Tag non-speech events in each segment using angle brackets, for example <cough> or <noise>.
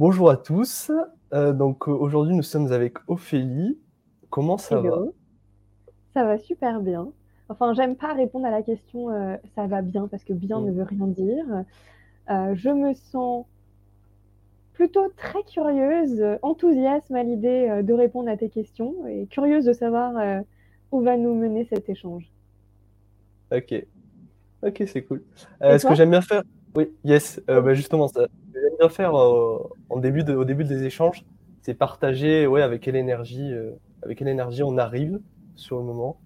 Bonjour à tous. Euh, donc euh, aujourd'hui, nous sommes avec Ophélie. Comment ça va? Ça va super bien. Enfin, j'aime pas répondre à la question euh, ça va bien parce que bien ne mm. veut rien dire. je me sens plutôt très curieuse, enthousiasme à l'idée de répondre à tes questions et curieuse de savoir où va nous mener cet échange. Ok, ok, c'est cool. ce que j'aime bien faire, oui, yes, bah, justement, ça, bien faire en début au début des échanges, c'est partager ouais, avec quelle énergie, euh, avec quelle énergie on arrive sur le moment.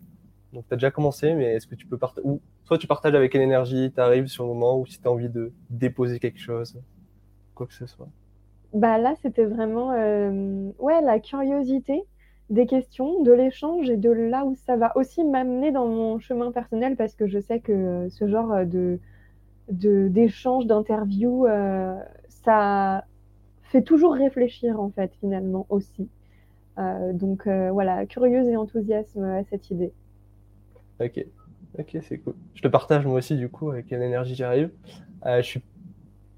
Donc, tu as déjà commencé, mais est-ce que tu peux partager, ou soit tu partages avec quelle énergie tu arrives sur le moment, ou si tu as envie de déposer quelque chose, quoi que ce soit. Bah là, c'était vraiment euh, ouais, la curiosité des questions, de l'échange et de là où ça va aussi m'amener dans mon chemin personnel parce que je sais que ce genre de d'échanges, d'interviews, euh, ça fait toujours réfléchir en fait finalement aussi. Euh, donc euh, voilà, curieuse et enthousiasme à cette idée. Ok, ok, c'est cool. Je te partage moi aussi du coup avec quelle énergie j'arrive. Euh, je, suis,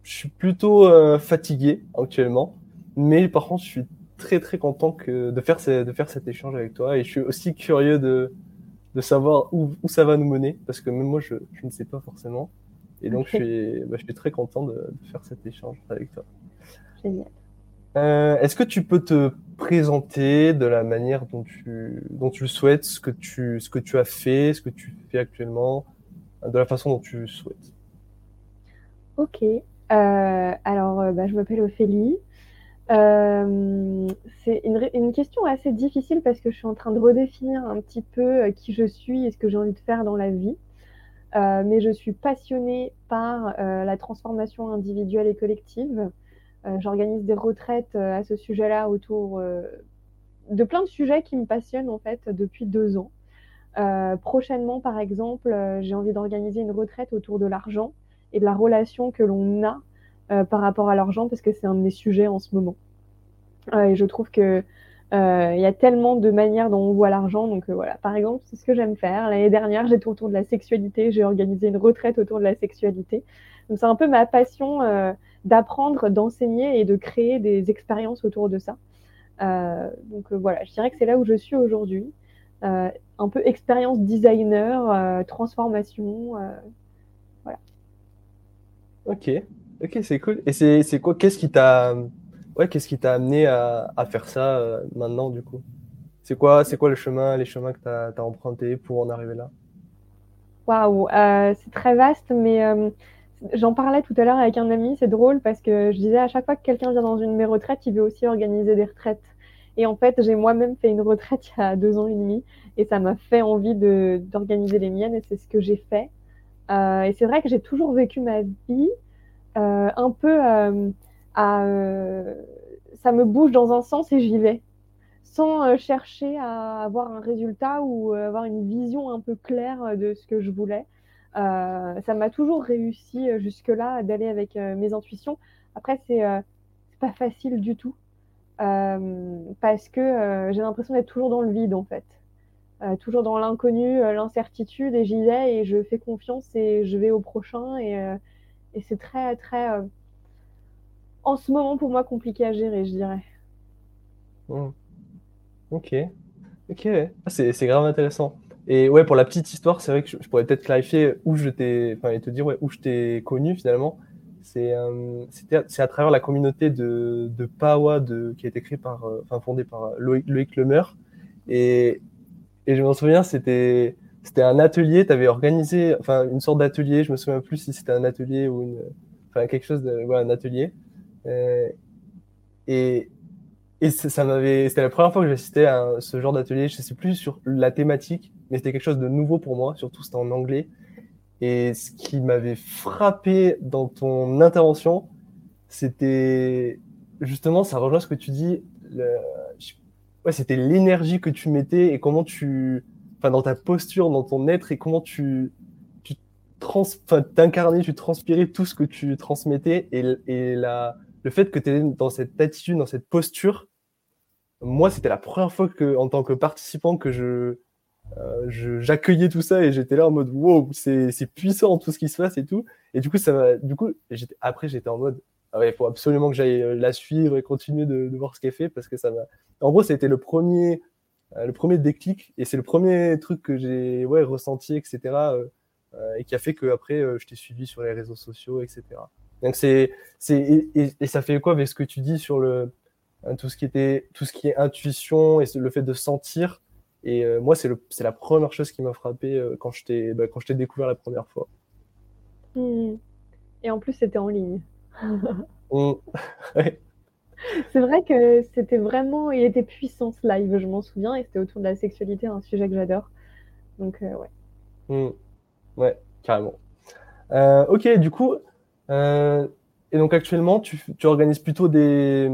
je suis plutôt fatigué actuellement, mais par contre je suis très très content de, faire de faire cet échange avec toi et je suis aussi curieux de, de savoir où, où ça va nous mener parce que même moi je, je ne sais pas forcément. Et donc, je, suis, bah, je suis très content de, faire cet échange avec toi. Génial. Euh, est-ce que tu peux te présenter de la manière dont tu, dont tu le souhaites, ce que tu, ce que tu as fait, ce que tu fais actuellement, de la façon dont tu le souhaites? Ok. Euh, alors, euh, bah, je m'appelle Ophélie. c'est une, une, question assez difficile parce que je suis en train de redéfinir un petit peu qui je suis et ce que j'ai envie de faire dans la vie. Euh, mais je suis passionnée par euh, la transformation individuelle et collective. Euh, j'organise des retraites à ce sujet-là autour de plein de sujets qui me passionnent en fait depuis deux ans. prochainement, par exemple, j'ai envie d'organiser une retraite autour de l'argent et de la relation que l'on a par rapport à l'argent parce que c'est un de mes sujets en ce moment. et je trouve que il y a tellement de manières dont on voit l'argent. Donc euh, voilà, par exemple, c'est ce que j'aime faire. L'année dernière, j'étais autour de la sexualité. J'ai organisé une retraite autour de la sexualité. Donc c'est un peu ma passion euh, d'apprendre, d'enseigner et de créer des expériences autour de ça. donc voilà, je dirais que c'est là où je suis aujourd'hui. un peu expérience designer, transformation. voilà. Ok, ok, c'est cool. Et c'est quoi Qu'est-ce qui t'a ouais, qu'est-ce qui t'a amené à, faire ça euh, maintenant, du coup? C'est quoi, c'est quoi le chemin, les chemins que tu as, empruntés pour en arriver là? Waouh, euh, c'est très vaste, mais euh, j'en parlais tout à l'heure avec un ami, c'est drôle parce que je disais à chaque fois que quelqu'un vient dans une de mes retraites, il veut aussi organiser des retraites. Et en fait, j'ai moi-même fait une retraite il y a deux ans et demi et ça m'a fait envie d'organiser les miennes et c'est ce que j'ai fait. et c'est vrai que j'ai toujours vécu ma vie un peu euh, ça me bouge dans un sens et j'y vais, sans euh, chercher à avoir un résultat ou euh, avoir une vision un peu claire de ce que je voulais. ça m'a toujours réussi jusque-là d'aller avec mes intuitions. Après, c'est pas facile du tout parce que j'ai l'impression d'être toujours dans le vide en fait. toujours dans l'inconnu, l'incertitude, et j'y vais et je fais confiance et je vais au prochain. Et, et c'est très, très en ce moment pour moi compliqué à gérer, je dirais. Hmm. Ok. Ok, ah, c'est grave intéressant. Et ouais, pour la petite histoire, c'est vrai que je, pourrais peut-être clarifier où je t'ai, enfin, et te dire où je t'ai connu finalement. C'est euh, c'est à travers la communauté de, de Pawa de, qui a été créée par, euh, enfin, fondée par Loïc, Loïc Lemeur. Et, et je m'en souviens, c'était un atelier, tu avais organisé, enfin, une sorte d'atelier, je me souviens plus si c'était un atelier ou enfin, quelque chose de, un atelier. Euh, et, et ça m'avait, c'était la première fois que j'assistais à ce genre d'atelier. Je sais plus sur la thématique, mais c'était quelque chose de nouveau pour moi. Surtout, c'était en anglais. Et ce qui m'avait frappé dans ton intervention, c'était justement, ça rejoint ce que tu dis. Ouais, c'était l'énergie que tu mettais et comment tu, enfin, dans ta posture, dans ton être et comment tu, tu trans, t'incarnais, tu transpirais tout ce que tu transmettais et, et la, le fait que tu es dans cette attitude, dans cette posture, moi, c'était la première fois que, en tant que participant, que je, euh, j'accueillais tout ça et j'étais là en mode wow, c'est puissant tout ce qui se passe et tout. Et du coup, ça du coup, après, j'étais en mode ah il faut absolument que j'aille la suivre et continuer de, voir ce qu'elle fait parce que ça m'a. En gros, c'était le premier, le premier déclic et c'est le premier truc que j'ai ouais, ressenti, etc. et qui a fait que après, je t'ai suivi sur les réseaux sociaux, etc. Donc c'est, c'est et, ça fait quoi avec ce que tu dis sur le hein, tout ce qui était tout ce qui est intuition et le fait de sentir? Et euh, moi, c'est le, c'est la première chose qui m'a frappé euh, quand je t'ai bah, quand je t'ai découvert la première fois. Mmh. Et en plus, c'était en ligne. <laughs> Mmh. <laughs> C'est vrai que c'était vraiment, il était puissant ce live, je m'en souviens, et c'était autour de la sexualité, un sujet que j'adore. Donc euh, ouais. Mmh. Ouais, carrément. ok, du coup, euh, et donc actuellement, tu, organises plutôt des,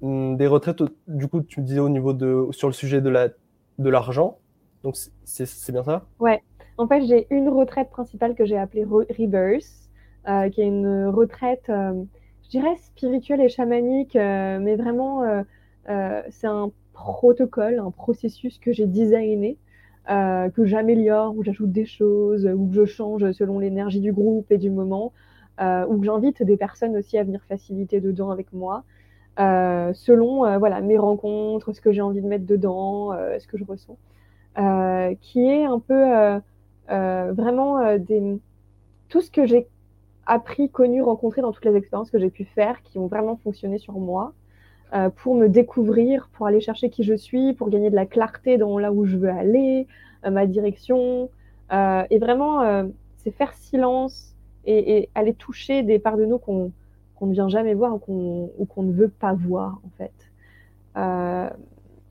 mm, des retraites, du coup, tu me disais au niveau de, sur le sujet de la, de l'argent. Donc c'est bien ça? Ouais. En fait, j'ai une retraite principale que j'ai appelée Rebirth, euh, qui est une retraite, euh, je dirais spirituelle et chamanique, euh, mais vraiment, c'est un protocole, un processus que j'ai designé euh, que j'améliore, où j'ajoute des choses, ou que je change selon l'énergie du groupe et du moment, euh, ou que j'invite des personnes aussi à venir faciliter dedans avec moi, euh, selon euh, voilà mes rencontres, ce que j'ai envie de mettre dedans, ce que je ressens, qui est un peu vraiment tout ce que j'ai appris, connu, rencontré dans toutes les expériences que j'ai pu faire, qui ont vraiment fonctionné sur moi. Euh, pour me découvrir, pour aller chercher qui je suis, pour gagner de la clarté dans là où je veux aller, euh, ma direction. Euh, et vraiment, c'est faire silence et, aller toucher des parts de nous qu'on ne vient jamais voir ou qu'on ne veut pas voir, en fait.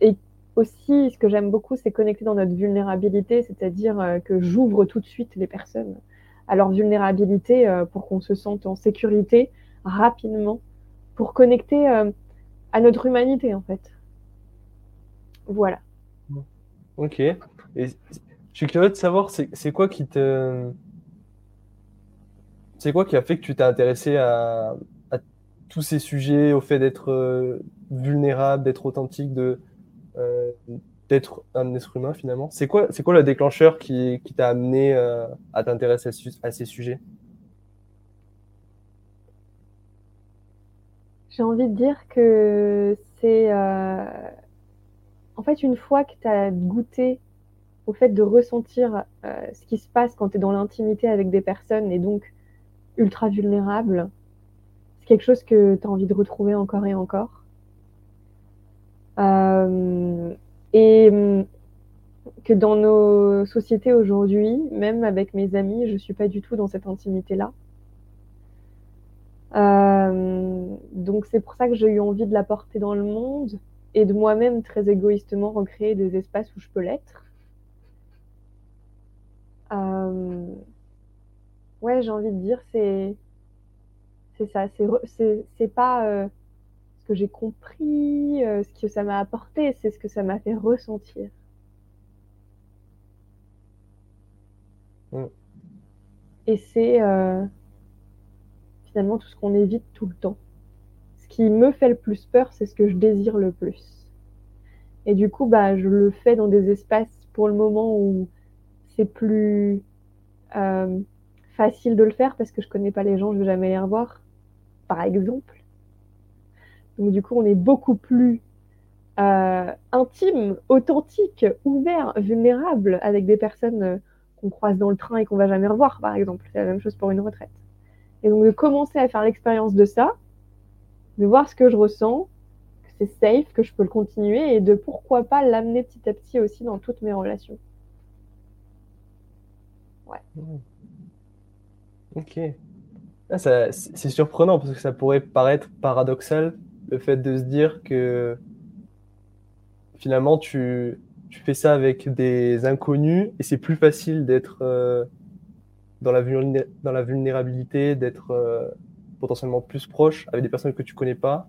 et aussi, ce que j'aime beaucoup, c'est connecter dans notre vulnérabilité, c'est-à-dire que j'ouvre tout de suite les personnes à leur vulnérabilité pour qu'on se sente en sécurité rapidement, pour connecter à notre humanité, en fait. Voilà. Ok. Je suis curieux de savoir, c'est quoi qui te. C'est quoi qui a fait que tu t'es intéressé à, tous ces sujets, au fait d'être euh, vulnérable, d'être authentique, euh, d'être un être humain finalement? C'est quoi, c'est quoi le déclencheur qui, qui t'a amené euh, à t'intéresser à, ces sujets? J'ai envie de dire que c'est euh, en fait une fois que tu as goûté au fait de ressentir euh, ce qui se passe quand tu es dans l'intimité avec des personnes et donc ultra vulnérable, c'est quelque chose que tu as envie de retrouver encore et encore. Euh, et hum, que dans nos sociétés aujourd'hui, même avec mes amis, je suis pas du tout dans cette intimité-là. Euh, donc c'est pour ça que j'ai eu envie de la porter dans le monde et de moi-même très égoïstement recréer des espaces où je peux l'être. Euh, ouais, j'ai envie de dire, c'est c'est ça, c'est pas euh, ce que j'ai compris, euh, ce que ça m'a apporté, c'est ce que ça m'a fait ressentir. Mm. Et c'est finalement tout ce qu'on évite tout le temps. Ce qui me fait le plus peur, c'est ce que je désire le plus. Et du coup, bah, je le fais dans des espaces pour le moment où c'est plus euh, facile de le faire parce que je connais pas les gens, je vais jamais les revoir, par exemple. Donc du coup, on est beaucoup plus euh, intime, authentique, ouvert, vulnérable avec des personnes euh, qu'on croise dans le train et qu'on va jamais revoir, par exemple. C'est la même chose pour une retraite. Et donc de commencer à faire l'expérience de ça, de voir ce que je ressens, que c'est safe, que je peux le continuer et de pourquoi pas l'amener petit à petit aussi dans toutes mes relations. Ouais. Mmh. Ok. Ah, c'est surprenant parce que ça pourrait paraître paradoxal le fait de se dire que finalement tu, tu fais ça avec des inconnus et c'est plus facile d'être euh, dans la, vulnérabilité, d'être euh, potentiellement plus proche avec des personnes que tu connais pas,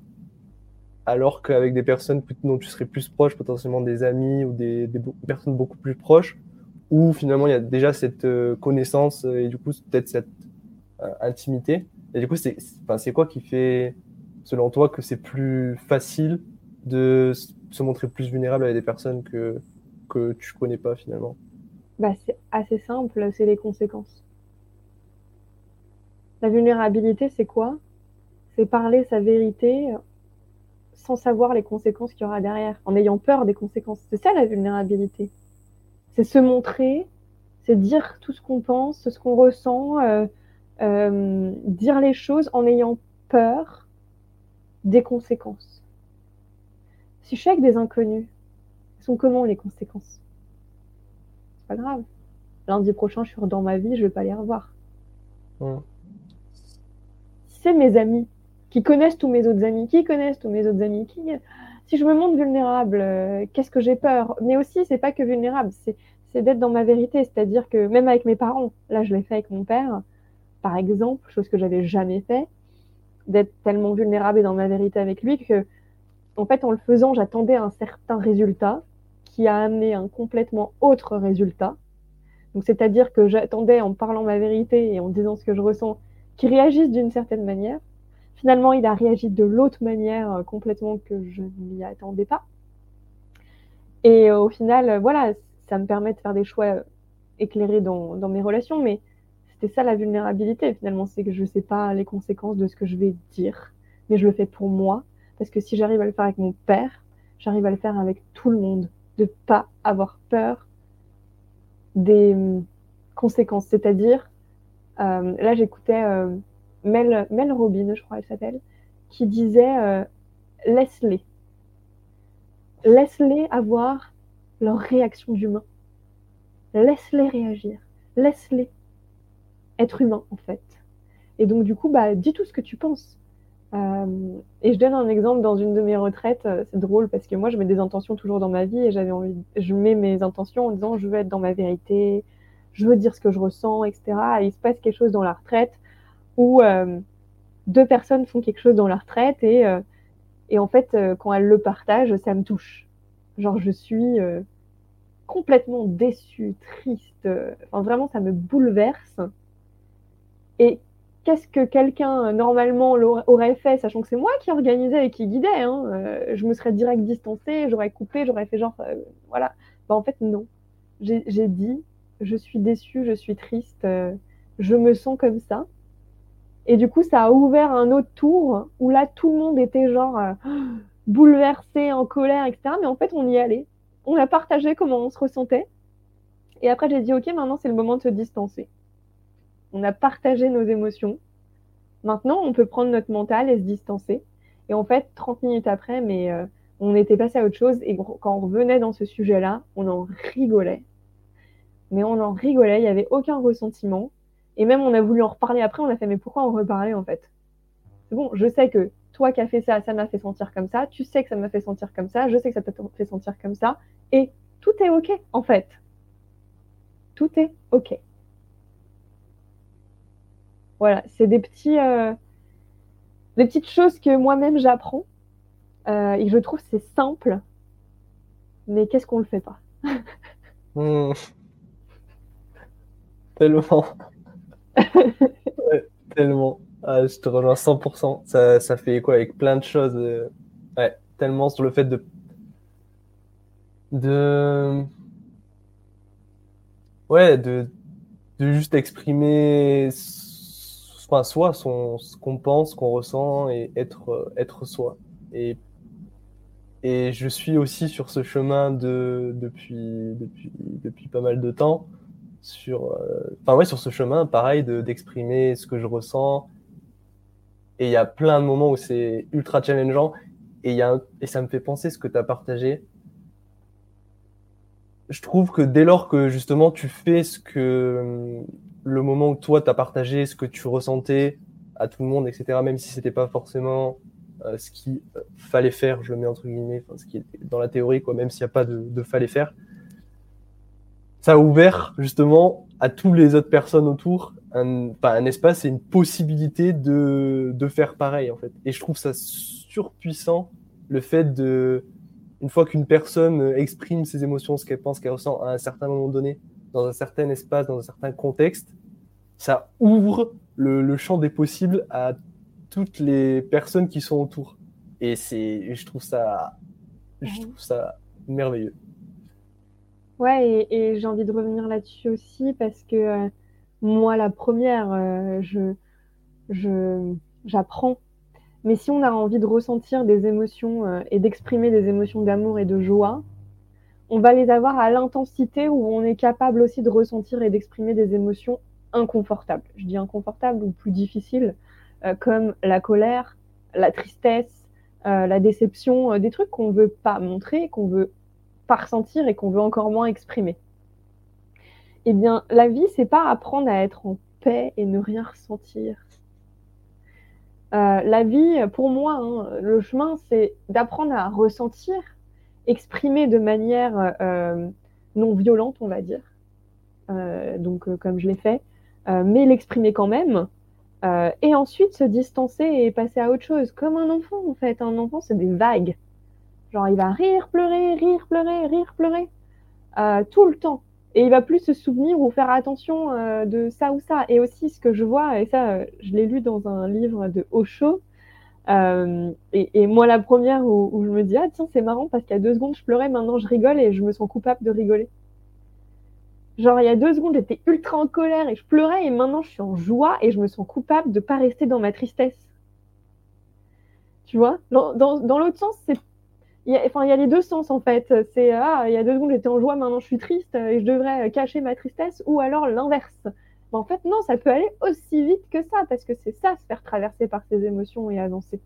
alors qu'avec des personnes dont tu serais plus proche, potentiellement des amis ou des, personnes beaucoup plus proches, où finalement il y a déjà cette euh, connaissance et du coup peut-être cette euh, intimité. Et du coup, c'est quoi qui fait, selon toi, que c'est plus facile de se montrer plus vulnérable avec des personnes que, que tu connais pas finalement? Bah, C'est assez simple, c'est les conséquences. La vulnérabilité, c'est quoi? C'est parler sa vérité sans savoir les conséquences qu'il y aura derrière, en ayant peur des conséquences. C'est ça la vulnérabilité. C'est se montrer, c'est dire tout ce qu'on pense, ce qu'on ressent, euh, euh, dire les choses en ayant peur des conséquences. Si je suis avec des inconnus, sont comment les conséquences? C'est pas grave. Lundi prochain, je suis dans ma vie, je vais pas les revoir. Si c'est mes amis, qui connaissent tous mes autres amis, qui connaissent tous mes autres amis, qui... si je me montre vulnérable, euh, qu'est-ce que j'ai peur? Mais aussi, c'est pas que vulnérable, c'est d'être dans ma vérité, c'est-à-dire que même avec mes parents, là je l'ai fait avec mon père, par exemple, chose que j'avais jamais fait, d'être tellement vulnérable et dans ma vérité avec lui que, en fait, en le faisant, j'attendais un certain résultat qui a amené un complètement autre résultat. Donc, c'est-à-dire que j'attendais en parlant ma vérité et en disant ce que je ressens, qu'il réagisse d'une certaine manière. Finalement, il a réagi de l'autre manière euh, complètement que je n'y attendais pas. Et euh, au final, euh, voilà, ça me permet de faire des choix éclairés dans, mes relations, mais c'était ça la vulnérabilité finalement, c'est que je ne sais pas les conséquences de ce que je vais dire, mais je le fais pour moi, parce que si j'arrive à le faire avec mon père, j'arrive à le faire avec tout le monde, de pas avoir peur des hum, conséquences, c'est-à-dire, là j'écoutais Mel, Mel Robin, je crois elle s'appelle, qui disait euh, laisse-les. Laisse-les avoir leur réaction d'humain. Laisse-les réagir. Laisse-les être humains, en fait. Et donc, du coup, bah, dis tout ce que tu penses. Euh, et je donne un exemple dans une de mes retraites. Euh, c'est drôle parce que moi, je mets des intentions toujours dans ma vie et j'avais envie, je mets mes intentions en disant je veux être dans ma vérité, je veux dire ce que je ressens, etc. Et il se passe quelque chose dans la retraite où euh, deux personnes font quelque chose dans leur retraite et, euh, et en fait, euh, quand elles le partagent, ça me touche. Genre, je suis complètement déçue, triste. Enfin, vraiment, ça me bouleverse. Et qu'est-ce que quelqu'un normalement aurait fait, sachant que c'est moi qui organisais et qui guidais hein Je me serais direct distancée, j'aurais coupé, j'aurais fait genre, voilà. Bah, en fait, non. J'ai dit, je suis déçue, je suis triste, je me sens comme ça. Et du coup, ça a ouvert un autre tour où là, tout le monde était genre euh, <gasps> bouleversé, en colère, etc. Mais en fait, on y allait. On a partagé comment on se ressentait. Et après, j'ai dit, OK, maintenant, c'est le moment de se distancer. On a partagé nos émotions. Maintenant, on peut prendre notre mental et se distancer. Et en fait, 30 minutes après, mais euh, on était passé à autre chose. Et quand on revenait dans ce sujet-là, on en rigolait. Mais on en rigolait, il n'y avait aucun ressentiment. Et même, on a voulu en reparler après, on a fait, mais pourquoi en reparler en fait? C'est bon, je sais que toi qui as fait ça, ça m'a fait sentir comme ça, tu sais que ça m'a fait sentir comme ça, je sais que ça t'a fait sentir comme ça, et tout est OK en fait. Tout est OK. Voilà, c'est des petits, euh, des petites choses que moi-même j'apprends euh, et je trouve c'est simple, mais qu'est-ce qu'on le fait pas? Mmh. Tellement <laughs> ouais, tellement. Ah, je te rejoins 100%. Ça, ça fait quoi avec plein de choses. Euh, ouais, tellement sur le fait de. De. Ouais, de, de juste exprimer enfin, soi, son, ce qu'on pense, ce qu'on ressent et être, être soi. Et, et je suis aussi sur ce chemin de, depuis, depuis, depuis pas mal de temps sur, euh, ouais, sur ce chemin, pareil, d'exprimer ce que je ressens. Et il y a plein de moments où c'est ultra challengeant. Et, y a et ça me fait penser ce que tu as partagé. Je trouve que dès lors que justement tu fais ce que le moment où toi tu as partagé, ce que tu ressentais à tout le monde, etc., même si c'était pas forcément euh, ce qu'il euh, fallait faire, je le mets entre guillemets, ce qui est dans la théorie, quoi, même s'il n'y a pas de, de fallait faire, ça a ouvert justement à toutes les autres personnes autour un, un espace et une possibilité de, de faire pareil en fait. Et je trouve ça surpuissant le fait de, une fois qu'une personne exprime ses émotions, ce qu'elle pense, qu'elle ressent à un certain moment donné, dans un certain espace, dans un certain contexte, ça ouvre le, le champ des possibles à toutes les personnes qui sont autour. Et c'est, je trouve ça, je trouve ça merveilleux. Ouais, et, j'ai envie de revenir là-dessus aussi parce que euh, moi, la première, euh, je, j'apprends Mais si on a envie de ressentir des émotions euh, et d'exprimer des émotions d'amour et de joie, on va les avoir à l'intensité où on est capable aussi de ressentir et d'exprimer des émotions inconfortables. Je dis inconfortables ou plus difficiles, comme la colère, la tristesse, la déception, des trucs qu'on ne veut pas montrer, qu'on veut ressentir et qu'on veut encore moins exprimer. Eh bien, la vie, c'est pas apprendre à être en paix et ne rien ressentir. Euh, la vie, pour moi, hein, le chemin, c'est d'apprendre à ressentir, exprimer de manière euh, non violente, on va dire. Euh, donc, comme je l'ai fait, mais l'exprimer quand même. et ensuite se distancer et passer à autre chose, comme un enfant en fait. Un enfant, c'est des vagues. Genre, il va rire, pleurer, rire, pleurer, rire, pleurer, tout le temps et il va plus se souvenir ou faire attention euh, de ça ou ça. Et aussi, ce que je vois, et ça, euh, je l'ai lu dans un livre de Osho, euh, et, moi, la première où, je me dis, ah tiens, c'est marrant parce qu'il y a deux secondes, je pleurais, maintenant je rigole et je me sens coupable de rigoler. Genre, il y a deux secondes, j'étais ultra en colère et je pleurais, et maintenant je suis en joie et je me sens coupable de ne pas rester dans ma tristesse. Tu vois? Dans, dans l'autre sens, c'est il y, a, enfin, il y a les deux sens en fait. C'est ah, il y a deux secondes j'étais en joie, maintenant je suis triste et je devrais cacher ma tristesse, ou alors l'inverse. Mais en fait, non, ça peut aller aussi vite que ça, parce que c'est ça, se faire traverser par ses émotions et avancer.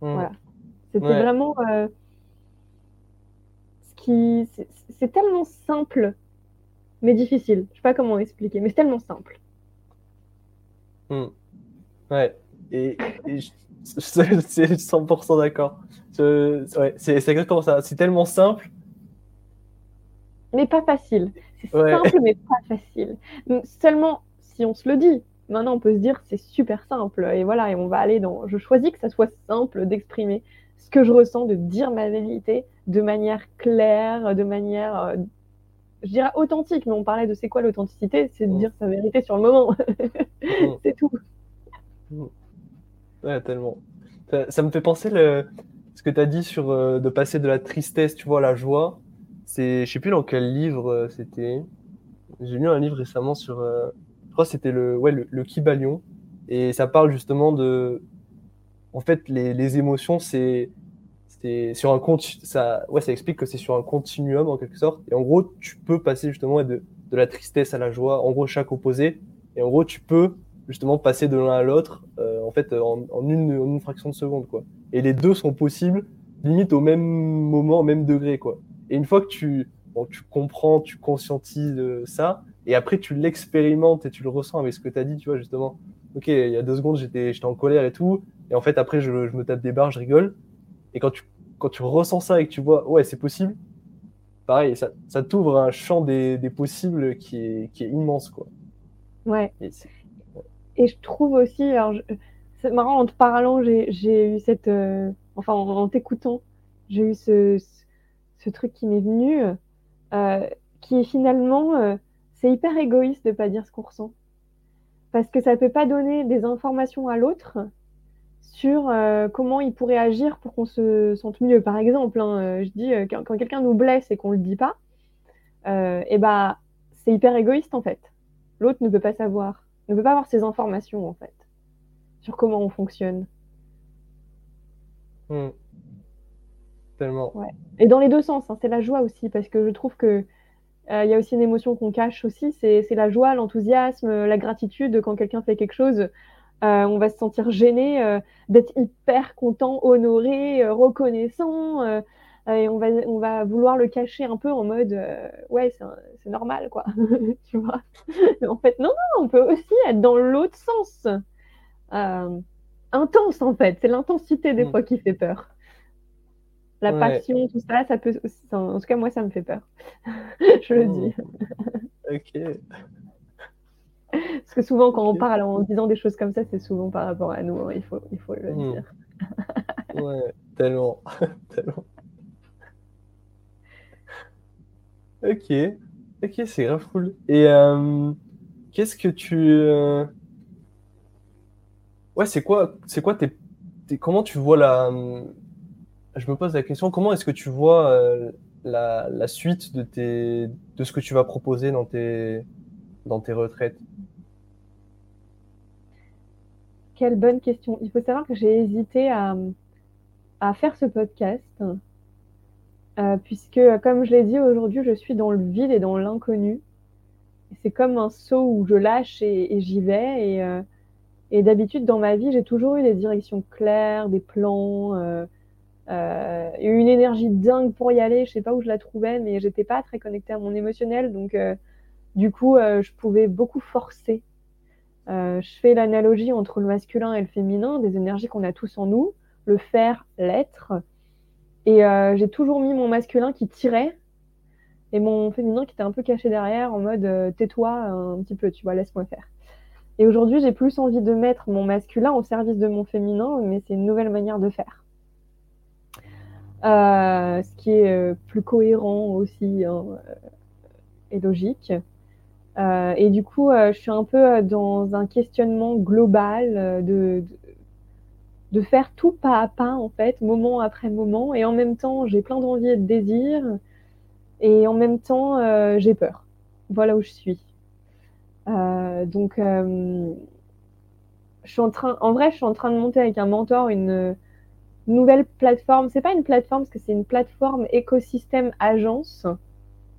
Hmm. Voilà. C'était vraiment euh, ce qui. C'est tellement simple, mais difficile. Je sais pas comment expliquer, mais c'est tellement simple. Hmm. Ouais. Et, et c'est 100% d'accord. Ouais, c'est exactement ça. C'est tellement simple. Mais pas facile. C'est simple, mais pas facile. Seulement, si on se le dit, maintenant on peut se dire c'est super simple. Et voilà, et on va aller dans. Je choisis que ça soit simple d'exprimer ce que je ressens, de dire ma vérité de manière claire, de manière. Euh, je dirais authentique, mais on parlait de c'est quoi l'authenticité? C'est de mm. dire sa vérité sur le moment. Mm. <laughs> c'est tout. Mm. Ouais, tellement. Ça, me fait penser le, ce que tu as dit sur euh, de passer de la tristesse, tu vois, à la joie. C'est, je sais plus dans quel livre euh, c'était. J'ai lu un livre récemment sur, euh, je crois que c'était le, ouais, le, Kibalion. Et ça parle justement de, en fait, les, les émotions, c'est, sur un compte, ça, ouais, ça explique que c'est sur un continuum en quelque sorte. Et en gros, tu peux passer justement de, de la tristesse à la joie. En gros, chaque opposé. Et en gros, tu peux justement passer de l'un à l'autre euh, en fait en, une, une, fraction de seconde quoi. Et les deux sont possibles limite au même moment, au même degré quoi. Et une fois que tu tu comprends, tu conscientises ça, et après tu l'expérimentes et tu le ressens avec ce que tu as dit, tu vois justement. Ok, il y a deux secondes j'étais j'étais en colère et tout, et en fait après je, je me tape des barres, je rigole. Et quand tu quand tu ressens ça et que tu vois ouais c'est possible, pareil ça, ça t'ouvre un champ des, des possibles qui est, qui est immense quoi. Ouais. Et je trouve aussi, c'est marrant, en te parlant, j'ai eu cette. Euh, enfin, en, t'écoutant, j'ai eu ce, ce, truc qui m'est venu, euh, qui est finalement. Euh, c'est hyper égoïste de pas dire ce qu'on ressent. Parce que ça ne peut pas donner des informations à l'autre sur comment il pourrait agir pour qu'on se sente mieux. Par exemple, hein, je dis, quand, quand quelqu'un nous blesse et qu'on ne le dit pas, et eh ben, c'est hyper égoïste en fait. L'autre ne peut pas savoir ne peut pas avoir ces informations en fait sur comment on fonctionne. Hmm. Tellement. Et dans les deux sens, hein, c'est la joie aussi, parce que je trouve que euh, il y a aussi une émotion qu'on cache aussi, c'est la joie, l'enthousiasme, la gratitude quand quelqu'un fait quelque chose. Euh, on va se sentir gêné euh, d'être hyper content, honoré, reconnaissant. Euh, et on va, on va vouloir le cacher un peu en mode euh, ouais, c'est normal, quoi. <laughs> tu vois En fait, non, non, on peut aussi être dans l'autre sens. Euh, intense, en fait. C'est l'intensité des mm. fois qui fait peur. La passion, tout ça, ça peut. En tout cas, moi, ça me fait peur. <laughs> Je le dis. Mm. ok. Parce que souvent, quand on parle en disant des choses comme ça, c'est souvent par rapport à nous. Hein, il, faut, il faut le mm. dire. <laughs> ouais, tellement. tellement. Ok, ok, c'est grave cool. Et euh, qu'est-ce que tu. Euh, ouais, c'est quoi, c'est quoi tes, comment tu vois la. Je me pose la question, comment est-ce que tu vois euh, la, la, suite de, tes, de ce que tu vas proposer dans tes, dans tes retraites? Quelle bonne question. Il faut savoir que j'ai hésité à, à, faire ce podcast, euh, puisque, comme je l'ai dit aujourd'hui, je suis dans le vide et dans l'inconnu. C'est comme un saut où je lâche et, j'y vais. Et, euh, et d'habitude, dans ma vie, j'ai toujours eu des directions claires, des plans, euh, une énergie dingue pour y aller. Je sais pas où je la trouvais, mais j'étais pas très connectée à mon émotionnel. Donc, du coup, je pouvais beaucoup forcer. Je fais l'analogie entre le masculin et le féminin, des énergies qu'on a tous en nous, le faire, l'être. Et euh, j'ai toujours mis mon masculin qui tirait et mon féminin qui était un peu caché derrière en mode tais-toi un petit peu, tu vois, laisse-moi faire. Et aujourd'hui, j'ai plus envie de mettre mon masculin au service de mon féminin, mais c'est une nouvelle manière de faire. Euh, ce qui est euh, plus cohérent aussi hein, euh, et logique. Euh, et du coup, euh, je suis un peu dans un questionnement global de, de, faire tout pas à pas, en fait, moment après moment. Et en même temps, j'ai plein d'envie et de désir. Et en même temps, j'ai peur. Voilà où je suis. donc, je suis en train, en vrai, je suis en train de monter avec un mentor une, nouvelle plateforme. C'est pas une plateforme parce que c'est une plateforme écosystème agence.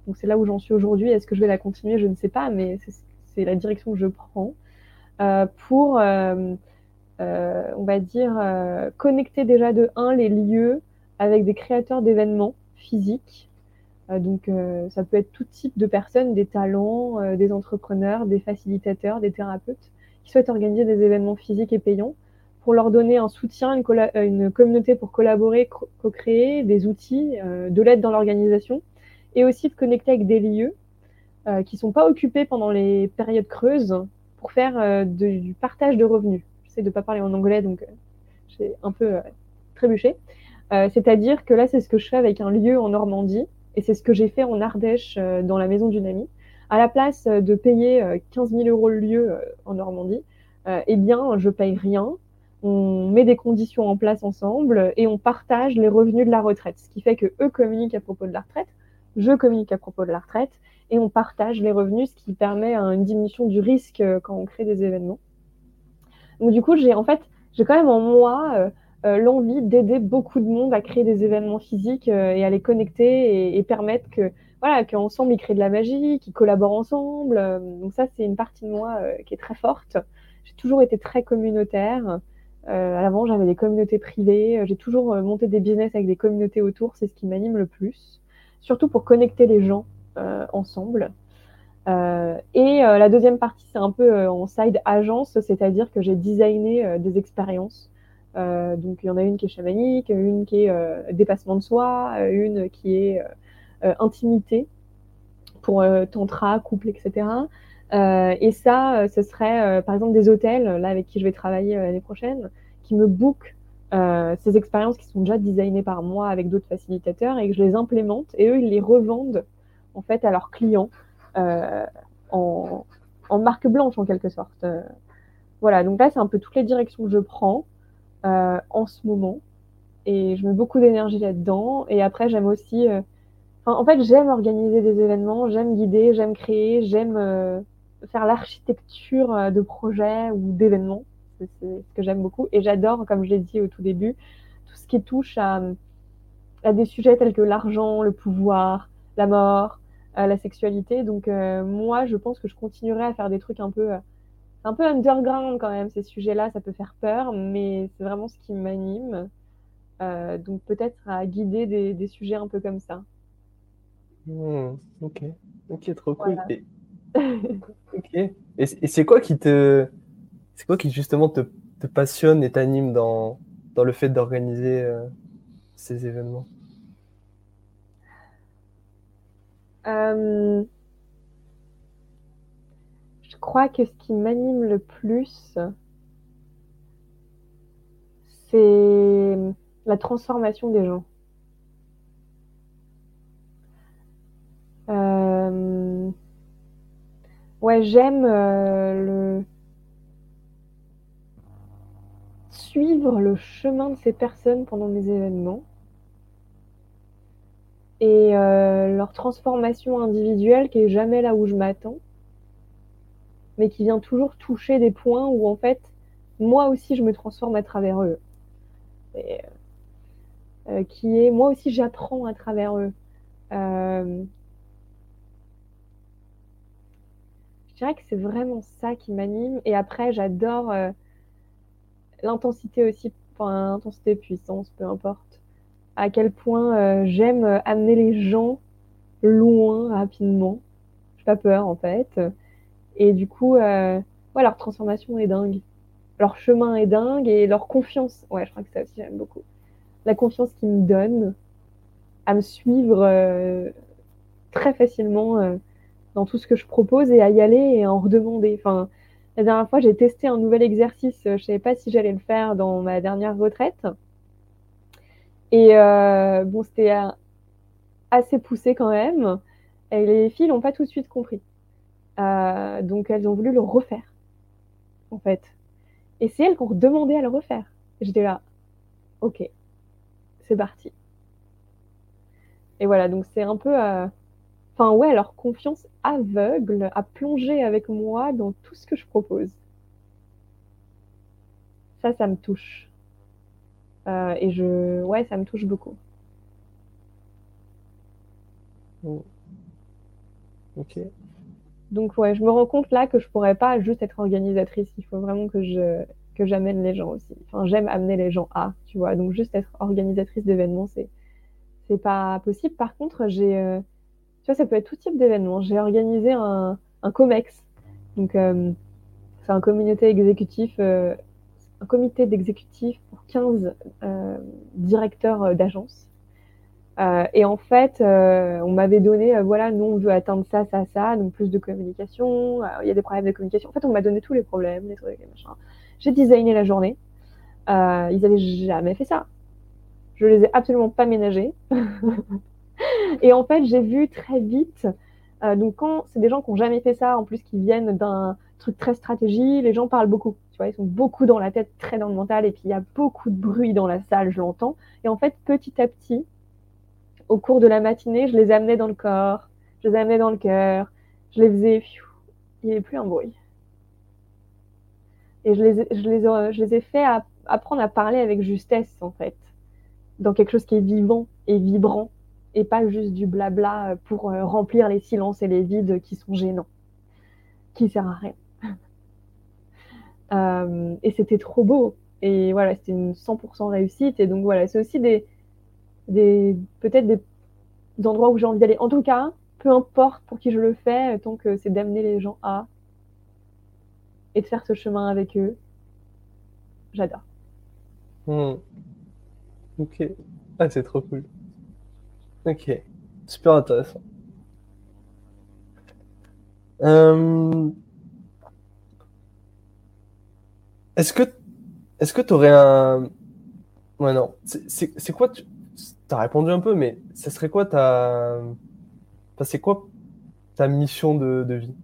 Donc c'est là où j'en suis aujourd'hui. Est-ce que je vais la continuer? Je ne sais pas, mais c'est la direction que je prends euh, pour, euh, euh, on va dire, euh, connecter déjà de un les lieux avec des créateurs d'événements physiques. Euh, donc euh, ça peut être tout type de personnes, des talents, des entrepreneurs, des facilitateurs, des thérapeutes qui souhaitent organiser des événements physiques et payants pour leur donner un soutien, une, une communauté pour collaborer, co-créer, des outils, euh, de l'aide dans l'organisation, et aussi de connecter avec des lieux euh, qui ne sont pas occupés pendant les périodes creuses pour faire euh, du partage de revenus. De ne pas parler en anglais, donc j'ai un peu trébuché. C'est-à-dire que là, c'est ce que je fais avec un lieu en Normandie, et c'est ce que j'ai fait en Ardèche dans la maison d'une amie. À la place de payer 15 000 euros le lieu en Normandie, eh bien, je paye rien on met des conditions en place ensemble et on partage les revenus de la retraite. Ce qui fait que eux communiquent à propos de la retraite, je communique à propos de la retraite et on partage les revenus, ce qui permet une diminution du risque euh, quand on crée des événements. Donc du coup, j'ai en fait, j'ai quand même en moi euh, euh, l'envie d'aider beaucoup de monde à créer des événements physiques euh, et à les connecter et, et permettre que voilà qu'ensemble ils créent de la magie, qu'ils collaborent ensemble. donc ça, c'est une partie de moi qui est très forte. J'ai toujours été très communautaire. Euh, à l'avant, j'avais des communautés privées. J'ai toujours euh, monté des business avec des communautés autour. C'est ce qui m'anime le plus. Surtout pour connecter les gens euh, ensemble. Euh, et euh, la deuxième partie, c'est un peu euh, en side agence, c'est-à-dire que j'ai designé des expériences. donc, il y en a une qui est chamanique, une qui est dépassement de soi, une qui est intimité pour tantra, couple, etc. Et ça, ce serait par exemple des hôtels, là avec qui je vais travailler l'année prochaine, qui me bookent ces expériences qui sont déjà designées par moi avec d'autres facilitateurs et que je les implémente et eux, ils les revendent en fait à leurs clients en, en, marque blanche en quelque sorte. voilà, donc là, c'est un peu toutes les directions que je prends en ce moment et je mets beaucoup d'énergie là-dedans. Et après, j'aime aussi. Euh... En fait, j'aime organiser des événements, j'aime guider, j'aime créer, j'aime euh, faire l'architecture euh, de projets ou d'événements. C'est ce que j'aime beaucoup. Et j'adore, comme je l'ai dit au tout début, tout ce qui touche à des sujets tels que l'argent, le pouvoir, la mort, euh, la sexualité. Donc euh, moi, je pense que je continuerai à faire des trucs un peu, un peu underground quand même. Ces sujets-là, ça peut faire peur, mais c'est vraiment ce qui m'anime. Euh, donc peut-être à guider des, des, sujets un peu comme ça. Mmh, ok, ok, trop cool. Voilà. Et <laughs> ok. Et, et c'est quoi qui te, c'est quoi qui justement te, te passionne et t'anime dans, dans le fait d'organiser euh, ces événements? Euh, Je crois que ce qui m'anime le plus, c'est la transformation des gens. Euh, Ouais, j'aime euh, le suivre le chemin de ces personnes pendant mes événements et euh, leur transformation individuelle qui est jamais là où je m'attends, mais qui vient toujours toucher des points où en fait moi aussi je me transforme à travers eux. Et, euh, qui est moi aussi j'apprends à travers eux. Euh, je dirais que c'est vraiment ça qui m'anime. Et après, j'adore euh, l'intensité aussi, enfin, intensité, puissance, peu importe. À quel point j'aime amener les gens loin rapidement. J'ai pas peur en fait. Et du coup, ouais, leur transformation est dingue. Leur chemin est dingue et leur confiance. Ouais, je crois que ça aussi j'aime beaucoup la confiance qu'ils me donnent à me suivre euh, très facilement euh, dans tout ce que je propose et à y aller et à en redemander. Enfin, la dernière fois, j'ai testé un nouvel exercice. Je ne savais pas si j'allais le faire dans ma dernière retraite. Et euh, bon, c'était assez poussé quand même. Et les filles n'ont pas tout de suite compris. donc, elles ont voulu le refaire, en fait. Et c'est elles qui ont demandé à le refaire. J'étais là, ok, c'est parti. Et voilà, donc c'est un peu, euh, enfin ouais, leur confiance aveugle à plonger avec moi dans tout ce que je propose. Ça, ça me touche. Euh, et je, ouais, ça me touche beaucoup. Oh. Ok. Donc ouais, je me rends compte là que je pourrais pas juste être organisatrice. Il faut vraiment que je que j'amène les gens aussi. Enfin, j'aime amener les gens à, tu vois. Donc juste être organisatrice d'événements, c'est c'est pas possible. Par contre, j'ai, euh, tu vois, ça peut être tout type d'événements. J'ai organisé un, un COMEX, donc euh, c'est un communauté exécutif, euh, un comité d'exécutif pour 15 directeurs d'agence. et en fait, on m'avait donné, voilà, nous on veut atteindre ça, ça, ça, donc plus de communication. Il y a des problèmes de communication. En fait, on m'a donné tous les problèmes, les trucs, les machins. J'ai designé la journée. Euh, ils n'avaient jamais fait ça. Je les ai absolument pas ménagés. <laughs> et en fait, j'ai vu très vite. Euh, donc, quand c'est des gens qui n'ont jamais fait ça, en plus qui viennent d'un truc très stratégie, les gens parlent beaucoup. Ils sont beaucoup dans la tête, très dans le mental, et puis il y a beaucoup de bruit dans la salle, je l'entends. Et en fait, petit à petit, au cours de la matinée, je les amenais dans le corps, je les amenais dans le cœur, je les faisais. il n'y avait plus un bruit. Et je les, ai fait apprendre à parler avec justesse, en fait, dans quelque chose qui est vivant et vibrant, et pas juste du blabla pour euh, remplir les silences et les vides qui sont gênants, qui sert à rien. Euh, et c'était trop beau. Et voilà, c'était une 100% réussite. Et donc voilà, c'est aussi des, des peut-être des, endroits où j'ai envie d'aller. En tout cas, peu importe pour qui je le fais, tant que c'est d'amener les gens à et de faire ce chemin avec eux. J'adore. Hmm. Ok. Ah, c'est trop cool. Ok. Super intéressant. Euh, est-ce que est-ce que tu aurais un. Ouais, non. C'est quoi. Tu as répondu un peu, mais ce serait quoi ta. c'est quoi ta mission de, de vie?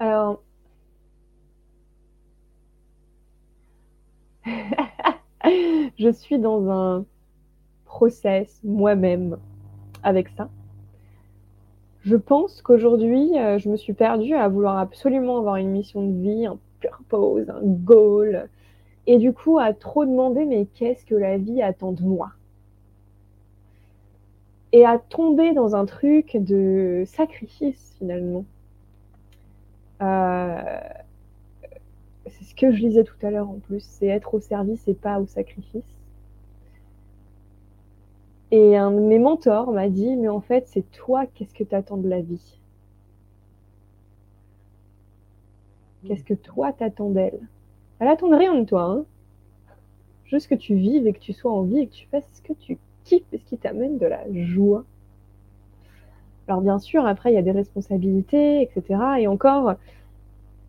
Alors, <laughs> je suis dans un process moi-même avec ça. Je pense qu'aujourd'hui, euh, je me suis perdue à vouloir absolument avoir une mission de vie, un purpose, un goal, et du coup à trop demander mais qu'est-ce que la vie attend de moi? Et à tomber dans un truc de sacrifice finalement. Euh, c'est ce que je lisais tout à l'heure en plus, c'est être au service et pas au sacrifice. Et un de mes mentors m'a dit, mais en fait, c'est toi, qu'est-ce que tu attends de la vie? Qu'est-ce que toi t'attends d'elle? Elle attend rien de toi, hein Juste que tu vives et que tu sois en vie et que tu fasses ce que tu kiffes et ce qui t'amène de la joie. Alors bien sûr, après, il y a des responsabilités, etc. Et encore,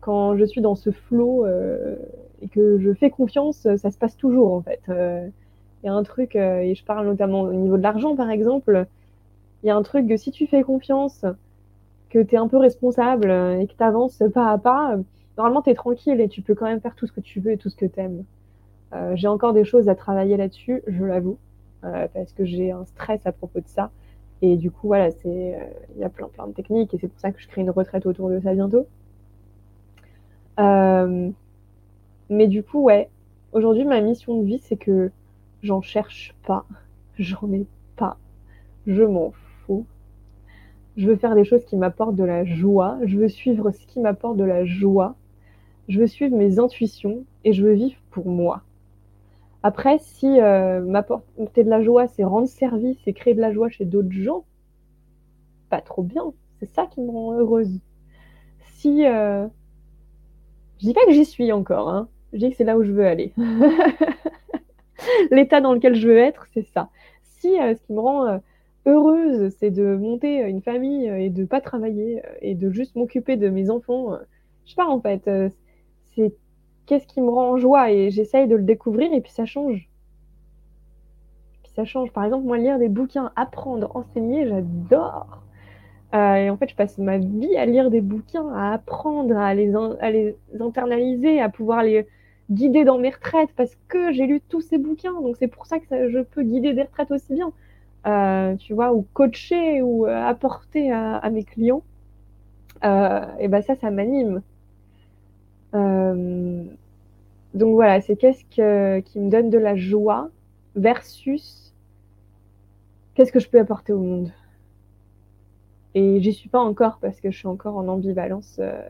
quand je suis dans ce flot euh, et que je fais confiance, ça se passe toujours en fait. Euh, il y a un truc, euh, et je parle notamment au niveau de l'argent par exemple, il y a un truc que si tu fais confiance, que tu es un peu responsable et que tu avances pas à pas, normalement tu es tranquille et tu peux quand même faire tout ce que tu veux et tout ce que tu aimes. J'ai encore des choses à travailler là-dessus, je l'avoue, parce que j'ai un stress à propos de ça Et du coup, voilà, il y a plein, plein de techniques et c'est pour ça que je crée une retraite autour de ça bientôt. mais du coup, ouais, aujourd'hui, ma mission de vie, c'est que j'en cherche pas, j'en ai pas, je m'en fous. Je veux faire des choses qui m'apportent de la joie, je veux suivre ce qui m'apporte de la joie, je veux suivre mes intuitions et je veux vivre pour moi. Après, si euh, m'apporter de la joie, c'est rendre service et créer de la joie chez d'autres gens, pas trop bien. C'est ça qui me rend heureuse. Si euh... je dis pas que j'y suis encore, hein. je dis que c'est là où je veux aller. <laughs> <laughs> L'état dans lequel je veux être, c'est ça. Si euh, ce qui me rend euh, heureuse, c'est de monter une famille et de pas travailler et de juste m'occuper de mes enfants, je sais pas en fait. c'est qu'est-ce qui me rend en joie et j'essaye de le découvrir et puis ça change. Puis ça change. Par exemple, moi, lire des bouquins, apprendre, enseigner, j'adore. Euh, et en fait, je passe ma vie à lire des bouquins, à apprendre, à les, à les internaliser, à pouvoir les guider dans mes retraites parce que j'ai lu tous ces bouquins. Donc c'est pour ça que je peux guider des retraites aussi bien. Euh, tu vois, ou coacher ou euh, apporter à, mes clients. et ben ça, ça m'anime. Euh, donc voilà, c'est qu'est-ce qui me donne de la joie versus qu'est-ce que je peux apporter au monde. Et j'y suis pas encore parce que je suis encore en ambivalence euh,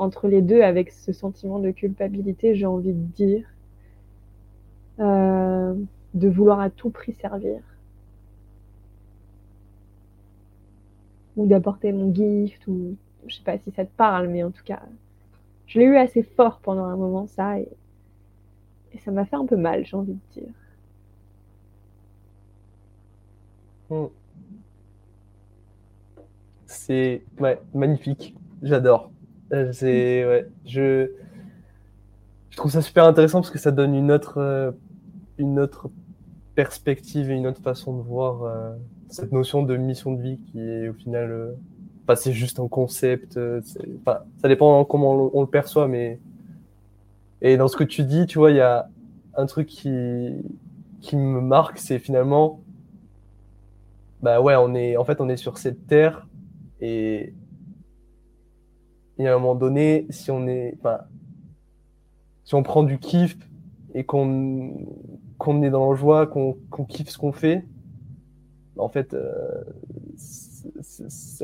entre les deux avec ce sentiment de culpabilité, j'ai envie de dire, euh, de vouloir à tout prix servir. Ou d'apporter mon gift, ou je sais pas si ça te parle, mais en tout cas, je l'ai eu assez fort pendant un moment, ça, et ça m'a fait un peu mal, j'ai envie de dire. Hmm. C'est magnifique. J'adore. Euh, c'est ouais, je je trouve ça super intéressant parce que ça donne une autre euh, une autre perspective et une autre façon de voir euh, cette notion de mission de vie qui est au final pas c'est juste un concept. Enfin, ça dépend comment on le perçoit, mais et dans ce que tu dis, tu vois, il y a un truc qui, qui me marque, c'est finalement, bah ouais, on est, en fait, on est sur cette terre et, et à un moment donné, si on est, enfin, si on prend du kiff et qu'on qu'on est dans la joie, qu'on kiffe ce qu'on fait, en fait, euh,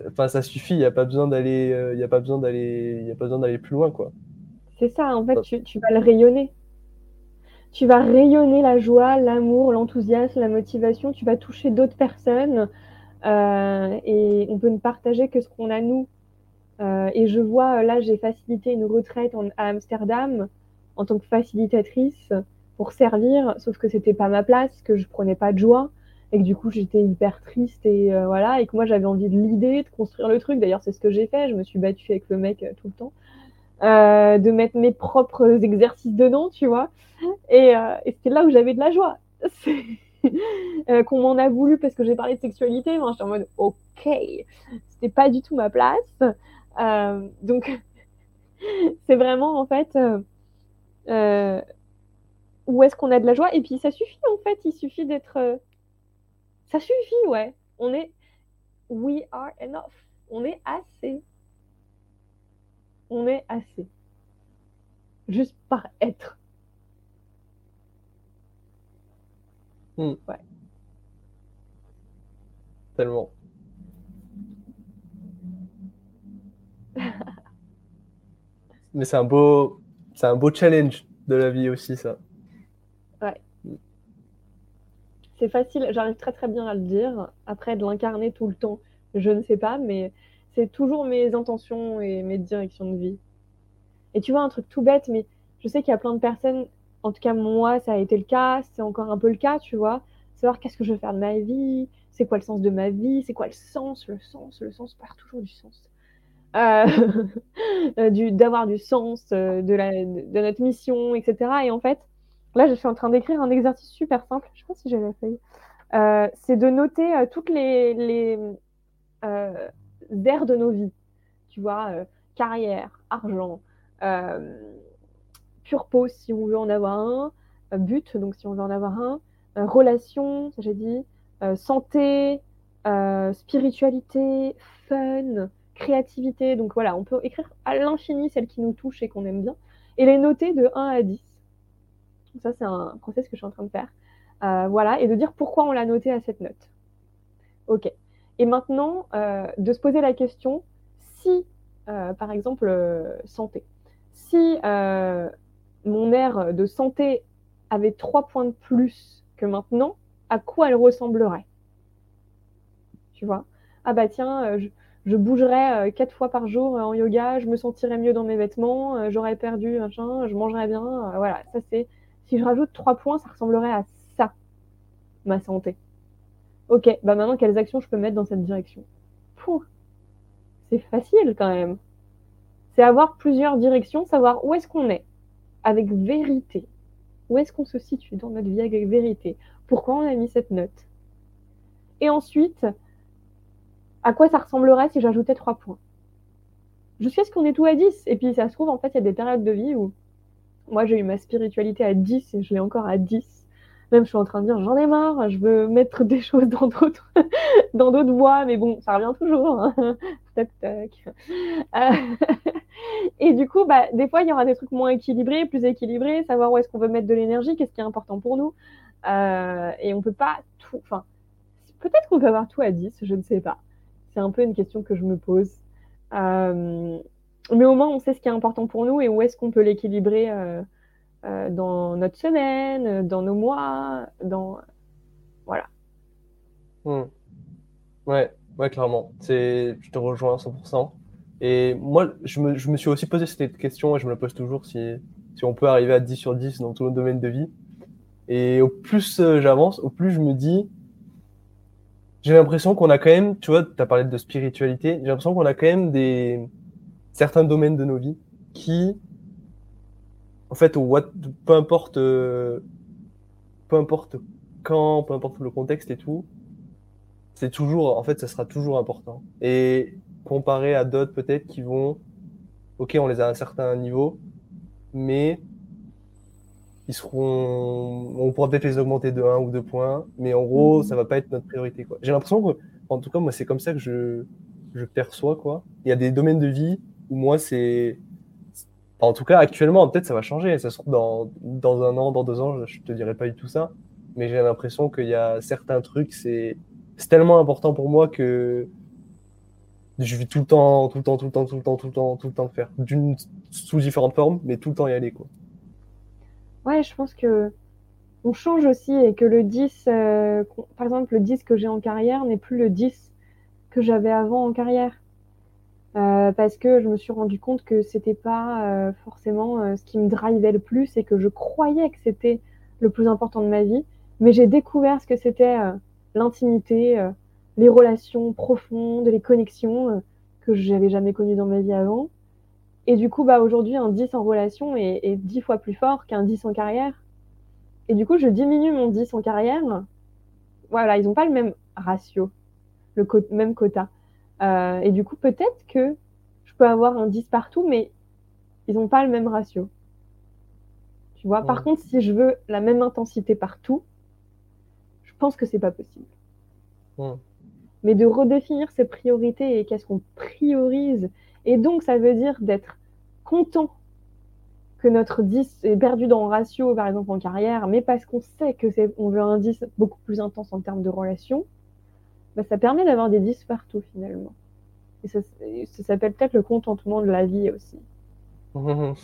enfin, ça suffit. Il n'y a pas besoin d'aller, euh, il a pas besoin d'aller, il a pas besoin d'aller plus loin, quoi. C'est ça, en fait, tu, tu, vas le rayonner. Tu vas rayonner la joie, l'amour, l'enthousiasme, la motivation. Tu vas toucher d'autres personnes euh, et on peut ne partager que ce qu'on a nous. Euh, et je vois, là, j'ai facilité une retraite à Amsterdam en tant que facilitatrice pour servir, sauf que c'était pas ma place, que je prenais pas de joie et que du coup j'étais hyper triste et euh, voilà et que moi j'avais envie de l'idée de construire le truc. D'ailleurs, c'est ce que j'ai fait. Je me suis battue avec le mec tout le temps. Euh, de mettre mes propres exercices dedans, tu vois. Et, euh, et c'est là où j'avais de la joie. <laughs> euh, qu'on m'en a voulu parce que j'ai parlé de sexualité, moi j'étais en mode ok, c'était pas du tout ma place. Euh, donc <laughs> c'est vraiment en fait euh, où est-ce qu'on a de la joie? Et puis ça suffit en fait, il suffit d'être, ça suffit ouais, on est we are enough, on est assez on est assez. Juste par être. Hmm. Ouais. Tellement. Mais c'est un beau, c'est un beau challenge de la vie aussi, ça. Ouais. C'est facile, j'arrive très très bien à le dire. Après, de l'incarner tout le temps, je ne sais pas, mais c'est toujours mes intentions et mes directions de vie. Et tu vois, un truc tout bête, mais je sais qu'il y a plein de personnes, en tout cas moi, ça a été le cas, c'est encore un peu le cas, tu vois, savoir qu'est-ce que je veux faire de ma vie, c'est quoi le sens de ma vie, c'est quoi le sens, le sens, le sens, part toujours du sens. Euh, <laughs> d'avoir du sens euh, de, la, de, notre mission, etc. Et en fait, là, je suis en train d'écrire un exercice super simple, je sais pas si j'ai la feuille, euh, c'est de noter toutes les, les d'air de nos vies. Tu vois, euh, carrière, argent, euh, pure pause si on veut en avoir un, euh, but, donc si on veut en avoir un, relation, j'ai dit, santé, euh, spiritualité, fun, créativité. Donc voilà, on peut écrire à l'infini celles qui nous touchent et qu'on aime bien, et les noter de 1 à 10. Ça, c'est un process que je suis en train de faire. Euh, voilà, et de dire pourquoi on l'a noté à cette note. Ok. Et maintenant, euh, de se poser la question si, par exemple, santé, si mon air de santé avait 3 points de plus que maintenant, à quoi elle ressemblerait? Tu vois? Ah bah tiens, euh, je, bougerais euh, quatre fois par jour euh, en yoga, je me sentirais mieux dans mes vêtements, j'aurais perdu machin, je mangerais bien. voilà, ça c'est. Si je rajoute trois points, ça ressemblerait à ça, ma santé. Ok, bah maintenant quelles actions je peux mettre dans cette direction? C'est facile quand même. C'est avoir plusieurs directions, savoir où est-ce qu'on est, avec vérité. Où est-ce qu'on se situe dans notre vie avec vérité? Pourquoi on a mis cette note? Et ensuite, à quoi ça ressemblerait si j'ajoutais trois points. Jusqu'à ce qu'on ait tout à 10. Et puis ça se trouve, en fait, il y a des périodes de vie où moi j'ai eu ma spiritualité à 10 et je l'ai encore à 10. Même je suis en train de dire j'en ai marre, je veux mettre des <laughs> choses dans d'autres dans d'autres voies, mais bon, ça revient toujours. Hein. <laughs> tac tac. Euh, <laughs> et du coup, bah, des fois il y aura des trucs moins équilibrés, plus équilibrés, savoir où est-ce qu'on veut mettre de l'énergie, qu'est-ce qui est important pour nous. Euh, et on peut pas tout. Enfin, peut-être qu'on peut avoir tout à 10, je ne sais pas. C'est un peu une question que je me pose. Euh, mais au moins, on sait ce qui est important pour nous et où est-ce qu'on peut l'équilibrer euh, dans notre semaine, dans nos mois, dans. Voilà. Hmm. Ouais, ouais, clairement. Je te rejoins à 100%. Et moi, je me, je me, suis aussi posé cette question et je me la pose toujours si, si on peut arriver à 10 sur 10 dans tout le domaine de vie. Et au plus euh, j'avance, au plus je me dis, j'ai l'impression qu'on a quand même, tu vois, tu as parlé de spiritualité, j'ai l'impression qu'on a quand même des certains domaines de nos vies qui, en fait, peu importe, euh, peu importe quand, peu importe le contexte et tout, c'est toujours, en fait, ça sera toujours important. Et comparé à d'autres peut-être qui vont, ok, on les a à un certain niveau, mais ils seront, on pourra peut-être les augmenter de 1 ou 2 points, mais en gros, ça va pas être notre priorité, quoi. J'ai l'impression que, en tout cas, moi, c'est comme ça que je, je perçois, quoi. Il y a des domaines de vie où moi, c'est, en tout cas, actuellement, peut-être ça va changer. Ça sort dans, dans un an, dans deux ans, je, te dirai pas du tout ça. Mais j'ai l'impression qu'il y a certains trucs, c'est, c'est tellement important pour moi que je vais tout le temps, tout le temps, tout le temps, tout le temps, tout le temps, tout le temps le faire. D'une, sous différentes formes, mais tout le temps y aller, quoi ouais, je pense que on change aussi et que le 10, euh, par exemple, le 10 que j'ai en carrière n'est plus le 10 que j'avais avant en carrière. Euh, parce que je me suis rendu compte que c'était pas euh, forcément ce qui me drivait le plus et que je croyais que c'était le plus important de ma vie. Mais j'ai découvert ce que c'était l'intimité, les relations profondes, les connexions que j'avais jamais connues dans ma vie avant. Et du coup, bah, aujourd'hui, un 10 en relation est, est 10 fois plus fort qu'un 10 en carrière. Et du coup, je diminue mon 10 en carrière. Voilà, ils n'ont pas le même ratio, le même quota. Euh, et du coup, peut-être que je peux avoir un 10 partout, mais ils n'ont pas le même ratio. Tu vois, par contre, si je veux la même intensité partout, je pense que c'est pas possible. Mais de redéfinir ses priorités et qu'est-ce qu'on priorise et donc, ça veut dire d'être content que notre 10 est perdu dans le ratio, par exemple en carrière, mais parce qu'on sait que c'est, on veut un 10 beaucoup plus intense en termes de relation, bah, ça permet d'avoir des 10 partout finalement. Et ça, ça s'appelle peut-être le contentement de la vie aussi. <laughs>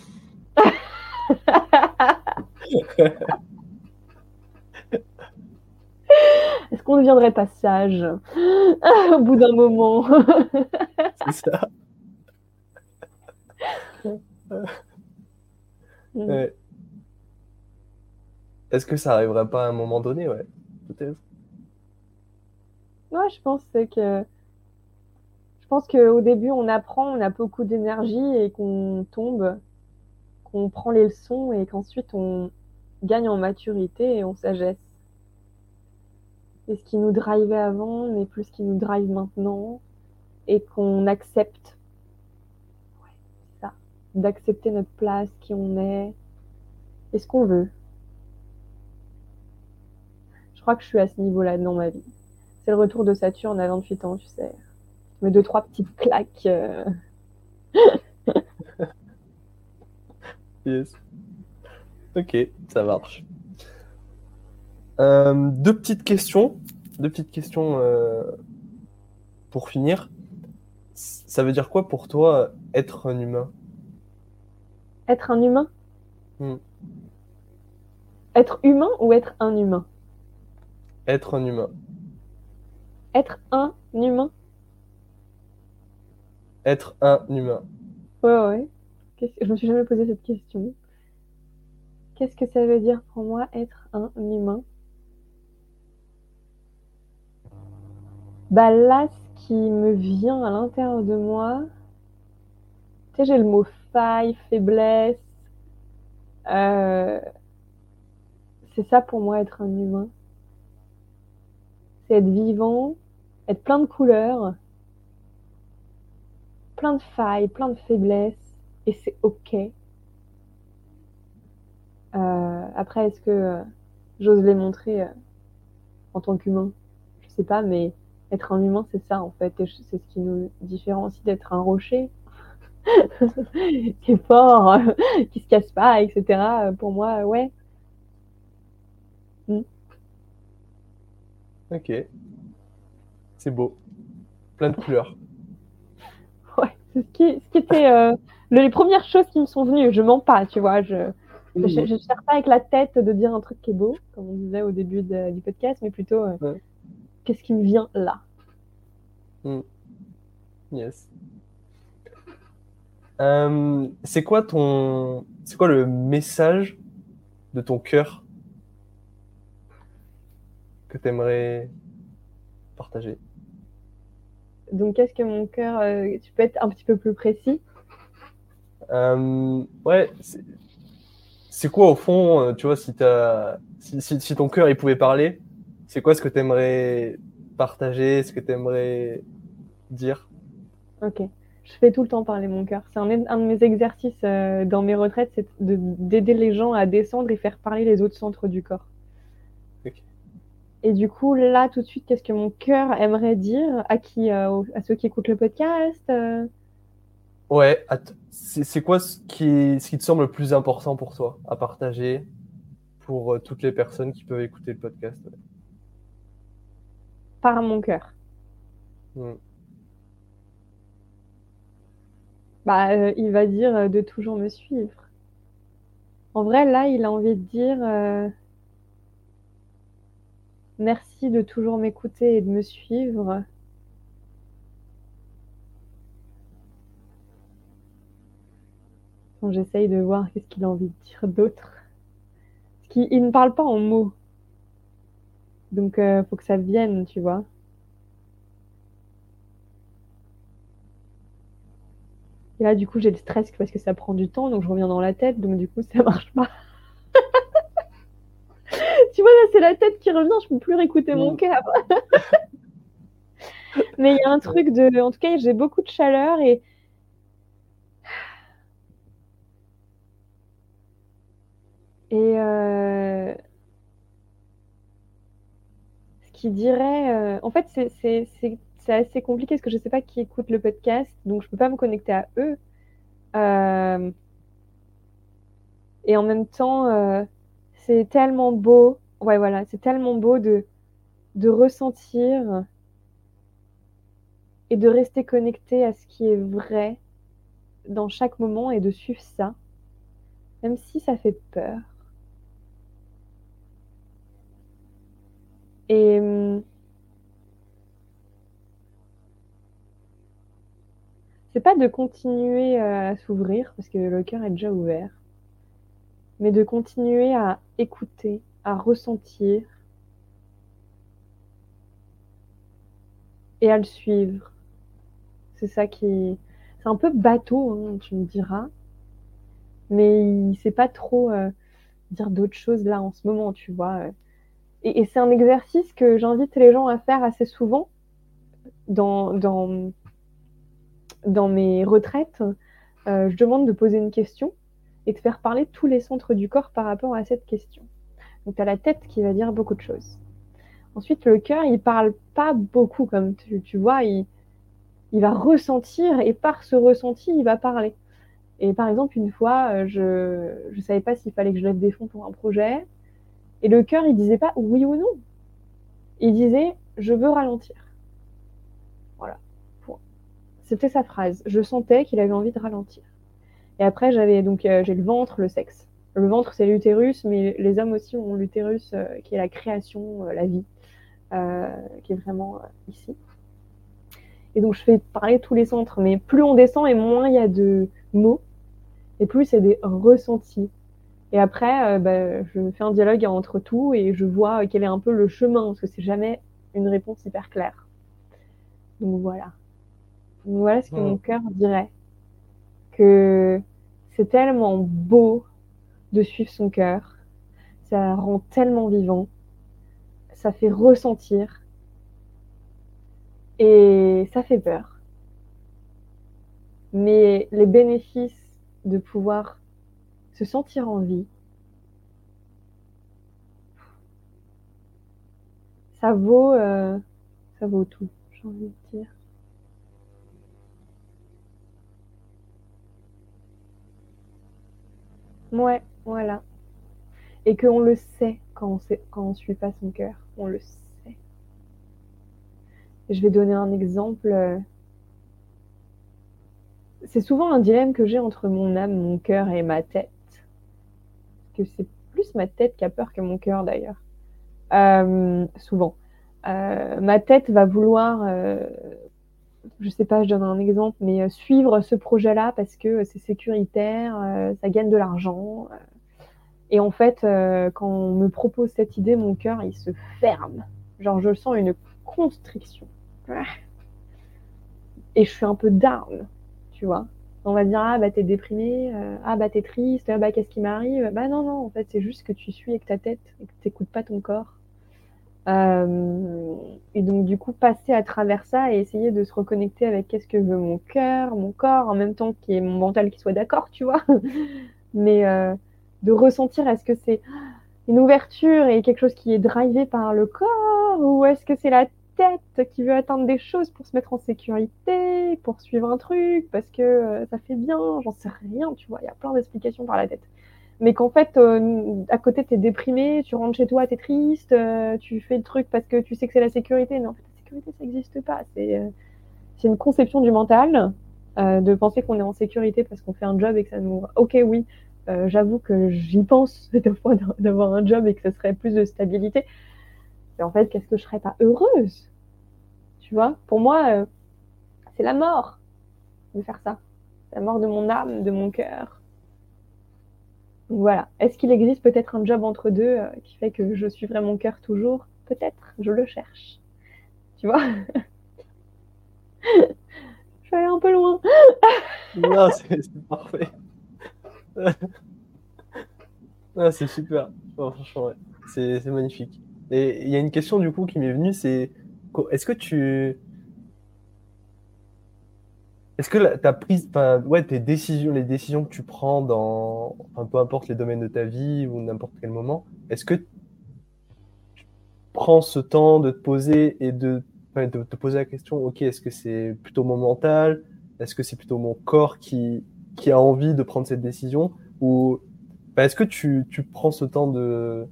Est-ce qu'on ne deviendrait pas sage <laughs> au bout d'un moment? C'est ça. Mm. Est-ce que ça arrivera pas à un moment donné, ouais, peut-être? Je pense que je pense qu'au début, on apprend, on a beaucoup d'énergie et qu'on tombe, qu'on prend les leçons et qu'ensuite on gagne en maturité et en sagesse. Et ce qui nous drivait avant n'est plus ce qui nous drive maintenant et qu'on accepte d'accepter notre place, qui on est, et ce qu'on veut. Je crois que je suis à ce niveau-là dans ma vie. C'est le retour de Saturne à 28 ans, tu sais. Mais deux, trois petites claques. euh. <laughs> Yes. Ok, ça marche. Euh, deux petites questions. Deux petites questions euh, pour finir. Ça veut dire quoi pour toi être un humain? Être un humain Hmm. Être humain ou être un humain Être un humain. Être un humain Être un humain. Ouais, ouais. Je me suis jamais posé cette question. Qu'est-ce que ça veut dire pour moi être un humain? Bah là, ce qui me vient à l'intérieur de moi, tu sais, j'ai le mot faille, faiblesse. Euh, C'est ça pour moi être un humain. C'est être vivant, être plein de couleurs, plein de failles, plein de faiblesses, et c'est ok. Euh, après, est-ce que euh, j'ose les montrer en tant qu'humain? Je sais pas, mais être un humain, c'est ça en fait, et c'est ce qui nous différencie d'être un rocher <laughs> qui est fort, euh, qui se casse pas, etc. Pour moi, ouais. Ok. C'est beau. Plein de couleurs. <laughs> Ouais, c'est ce qui, ce qui était euh, les premières choses qui me sont venues. Je mens pas, tu vois. Je je cherche pas avec la tête de dire un truc qui est beau, comme on disait au début de- du podcast, mais plutôt euh, Ouais. qu'est-ce qui me vient là? Yes. Euh, c'est quoi ton, c'est quoi le message de ton cœur que tu aimerais partager? Donc, qu'est-ce que mon cœur. euh, tu peux être un petit peu plus précis? Euh, ouais, c'est quoi au fond, tu vois, si si, si, si ton cœur il pouvait parler, c'est quoi ce que tu aimerais partager, ce que tu aimerais dire? Ok. Je fais tout le temps parler mon cœur. C'est un, un de mes exercices euh, dans mes retraites, c'est de- d'aider les gens à descendre et faire parler les autres centres du corps. Et du coup, là, tout de suite, qu'est-ce que mon cœur aimerait dire à qui, euh, à ceux qui écoutent le podcast euh, Ouais, c'est quoi ce qui, ce qui te semble le plus important pour toi à partager pour toutes les personnes qui peuvent écouter le podcast? ouais. par mon cœur. Hmm. Bah, euh, il va dire euh, de toujours me suivre. En vrai, là, il a envie de dire euh, merci de toujours m'écouter et de me suivre. J'essaye de voir qu'est-ce qu'il a envie de dire d'autre. Parce qu'il il ne parle pas en mots. Donc, euh, faut que ça vienne, tu vois. Et là, du coup, j'ai le stress parce que ça prend du temps, donc je reviens dans la tête, donc du coup, <laughs> ça marche pas. tu vois, là, c'est la tête qui revient, je peux plus réécouter mon Mm. cœur. <laughs> Mais il y a un truc de. En tout cas, j'ai beaucoup de chaleur et. <sighs> Et. euh, Ce qui dirait. euh, En fait, c'est c'est- assez compliqué parce que je sais pas qui écoute le podcast, donc je peux pas me connecter à eux. Euh, Et en même temps, euh, c'est tellement beau. Ouais, voilà, c'est tellement beau de, de ressentir et de rester connecté à ce qui est vrai dans chaque moment et de suivre ça, même si ça fait peur. Et c'est pas de continuer euh, à s'ouvrir parce que le cœur est déjà ouvert, mais de continuer à écouter, à ressentir et à le suivre. C'est ça qui. C'est un peu bateau, hein, tu me diras, mais il sait pas trop euh, dire d'autres choses là en ce moment, tu vois. euh. Et, et c'est un exercice que j'invite les gens à faire assez souvent dans, dans, dans mes retraites. Euh, je demande de poser une question et de faire parler tous les centres du corps par rapport à cette question. Donc, tu as la tête qui va dire beaucoup de choses. Ensuite, le cœur, il parle pas beaucoup, comme tu, vois, il, va ressentir et par ce ressenti, il va parler. Et par exemple, une fois, euh, je ne savais pas s'il fallait que je lève des fonds pour un projet. Et le cœur, il disait pas oui ou non. Il disait je veux ralentir. C'était sa phrase. Je sentais qu'il avait envie de ralentir. Et après, j'avais donc euh, j'ai le ventre, le sexe. Le ventre, c'est l'utérus, mais les hommes aussi ont l'utérus, euh, qui est la création, la vie. Euh, qui est vraiment euh, ici. Et donc je fais parler tous les centres, mais plus on descend et moins il y a de mots, et plus c'est des ressentis. Et après, euh, bah, je fais un dialogue entre tout et je vois quel est un peu le chemin, parce que c'est jamais une réponse hyper claire. Donc voilà. Voilà ce que mon cœur dirait. Que c'est tellement beau de suivre son cœur. Ça rend tellement vivant ça fait ressentir et ça fait peur. Mais les bénéfices de pouvoir se sentir en vie, ça vaut, euh, ça vaut tout, j'ai envie de dire. Ouais, voilà. Et qu'on le sait quand on ne suit pas son cœur on le sait. je vais donner un exemple. C'est souvent un dilemme que j'ai entre mon âme, mon cœur et ma tête. Que c'est plus ma tête qui a peur que mon cœur d'ailleurs. Euh, souvent. Euh, ma tête va vouloir, euh, je sais pas, je donne un exemple, mais suivre ce projet-là parce que c'est sécuritaire, ça gagne de l'argent, et en fait, euh, quand on me propose cette idée, mon cœur, il se ferme. Genre, je sens une constriction. <laughs> Et je suis un peu down, tu vois. On va dire, ah bah t'es déprimé, euh, ah bah t'es triste, ah bah qu'est-ce qui m'arrive? Bah non, non, en fait, c'est juste que tu suis avec ta tête et que t'écoutes pas ton corps. Euh, et donc, du coup, passer à travers ça et essayer de se reconnecter avec qu'est-ce que veut mon cœur, mon corps, en même temps qu'il y ait mon mental qui soit d'accord, tu vois. <laughs> Mais de ressentir est-ce que c'est une ouverture et quelque chose qui est drivé par le corps ou est-ce que c'est la tête qui veut atteindre des choses pour se mettre en sécurité, pour suivre un truc, parce que euh, ça fait bien, j'en sais rien, tu vois, il y a plein d'explications par la tête. Mais qu'en fait, euh, à côté, tu es déprimé, tu rentres chez toi, tu es triste, euh, tu fais le truc parce que tu sais que c'est la sécurité. Mais en fait, la sécurité, ça n'existe pas. C'est une conception du mental de penser qu'on est en sécurité parce qu'on fait un job et que ça nous... Ok, oui, euh, j'avoue que j'y pense <laughs> des fois d'avoir un job et que ce serait plus de stabilité. Mais en fait, qu'est-ce que je serais pas heureuse? Tu vois? Pour moi, euh, c'est la mort de faire ça. La mort de mon âme, de mon cœur. Voilà. Est-ce qu'il existe peut-être un job entre deux euh, qui fait que je suivrai mon cœur toujours? Peut-être. Je le cherche. Tu vois? <laughs> Je vais aller un peu loin. <laughs> non, c'est parfait. <laughs> c'est super. franchement, c'est magnifique. Et il y a une question du coup qui m'est venue, c'est est-ce que tu est-ce que ta prise, ouais, tes décisions, les décisions que tu prends dans, peu importe les domaines de ta vie ou n'importe quel moment, est-ce que tu prends ce temps de te poser et de, de te poser la question, ok, est-ce que c'est plutôt mon mental, est-ce que c'est plutôt mon corps qui, qui a envie de prendre cette décision? Ou bah, est-ce que tu, tu, prends ce temps de,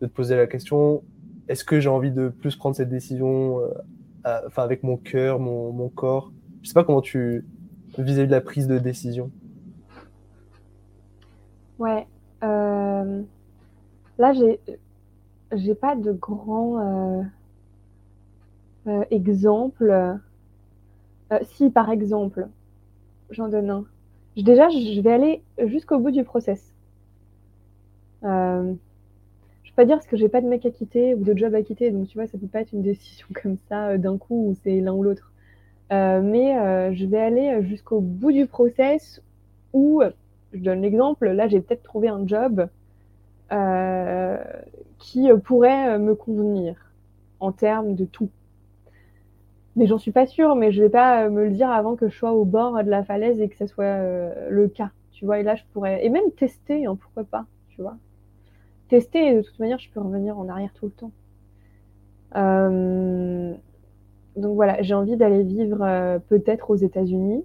de, te poser la question est-ce que j'ai envie de plus prendre cette décision euh, enfin, avec mon cœur, mon, mon, corps? Je sais pas comment tu. vis-à-vis de la prise de décision. Ouais. Euh, là, j'ai. J'ai pas de grands euh, exemples. si, par exemple, j'en donne un déjà, je vais aller jusqu'au bout du process. Euh, je vais pas dire parce que j'ai pas de mec à quitter ou de job à quitter, donc tu vois, ça peut pas être une décision <laughs> comme ça euh, d'un coup où c'est l'un ou l'autre. Euh, mais je vais aller jusqu'au bout du process où, je donne l'exemple, là j'ai peut-être trouvé un job qui pourrait me convenir en termes de tout. Mais j'en suis pas sûre, mais je vais pas euh, me le dire avant que je sois au bord de la falaise et que ce soit euh, le cas. Tu vois, et là, je pourrais. Et même tester, hein, pourquoi pas, tu vois. Tester, et de toute manière, je peux revenir en arrière tout le temps. Euh, donc voilà, j'ai envie d'aller vivre euh, peut-être aux États-Unis.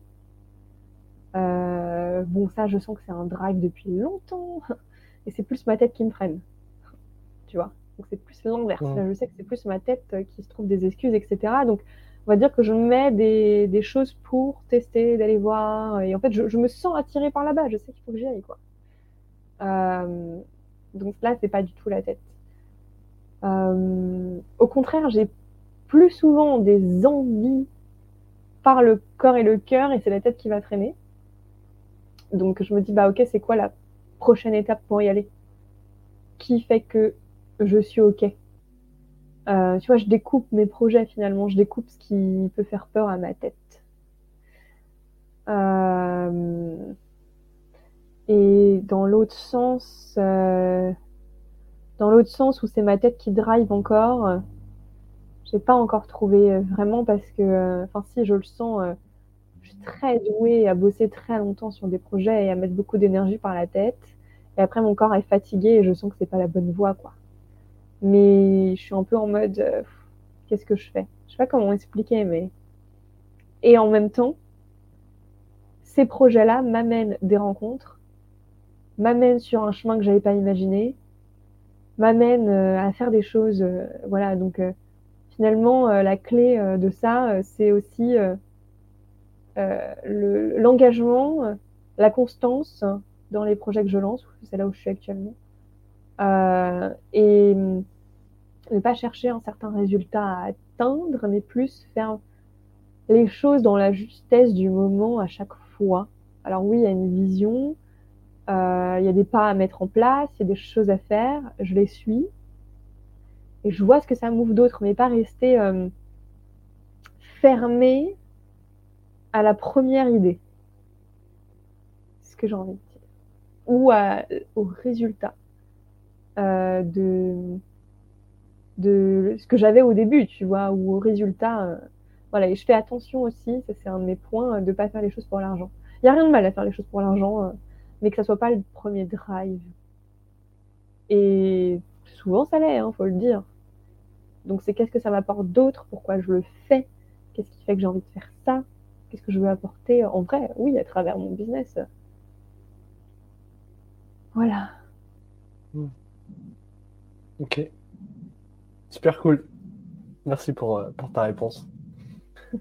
Euh, bon, ça, je sens que c'est un drive depuis longtemps. Et c'est plus ma tête qui me freine. Tu vois? Donc c'est plus l'inverse. Je sais que c'est plus ma tête qui se trouve des excuses, etc. Donc on va dire que je mets des, des choses pour tester, d'aller voir. Et en fait, je, je, me sens attirée par là-bas. Je sais qu'il faut que j'y aille, quoi. Euh, donc là, c'est pas du tout la tête. Euh, au contraire, j'ai plus souvent des envies par le corps et le cœur, et c'est la tête qui va freiner. Donc je me dis, bah ok, c'est quoi la prochaine étape pour y aller? Qui fait que je suis ok? Euh, Tu vois, je découpe mes projets finalement, je découpe ce qui peut faire peur à ma tête. Euh, et dans l'autre sens, euh, dans l'autre sens où c'est ma tête qui drive encore, j'ai pas encore trouvé euh, vraiment parce que, euh, enfin si je le sens, je suis très douée à bosser très longtemps sur des projets et à mettre beaucoup d'énergie par la tête. Et après mon corps est fatigué et je sens que c'est pas la bonne voie quoi. Mais je suis un peu en mode, qu'est-ce que je fais? Je sais pas comment expliquer, mais et en même temps, ces projets-là m'amènent des rencontres, m'amènent sur un chemin que j'avais pas imaginé, m'amène euh, à faire des choses. Euh, voilà, donc euh, finalement, la clé de ça, c'est aussi l'engagement, la constance dans les projets que je lance, c'est là où je suis actuellement, et ne pas chercher un certain résultat à atteindre, mais plus faire les choses dans la justesse du moment à chaque fois. Alors oui, il y a une vision, euh, il y a des pas à mettre en place, il y a des choses à faire, je les suis. Et je vois ce que ça m'ouvre d'autres, mais pas rester euh, fermé à la première idée. C'est ce que j'ai envie de dire. Ou à, au résultat euh, de, de ce que j'avais au début, tu vois, ou au résultat. Euh, voilà, et je fais attention aussi, ça c'est un de mes points, de ne pas faire les choses pour l'argent. Il n'y a rien de mal à faire les choses pour l'argent mais que ça soit pas le premier drive. Et souvent ça l'est, hein, faut le dire. Donc c'est qu'est-ce que ça m'apporte d'autre, pourquoi je le fais, qu'est-ce qui fait que j'ai envie de faire ça, qu'est-ce que je veux apporter? En vrai, oui, à travers mon business. Voilà. Hmm. Ok. Super cool. Merci pour, euh, pour ta réponse. <laughs>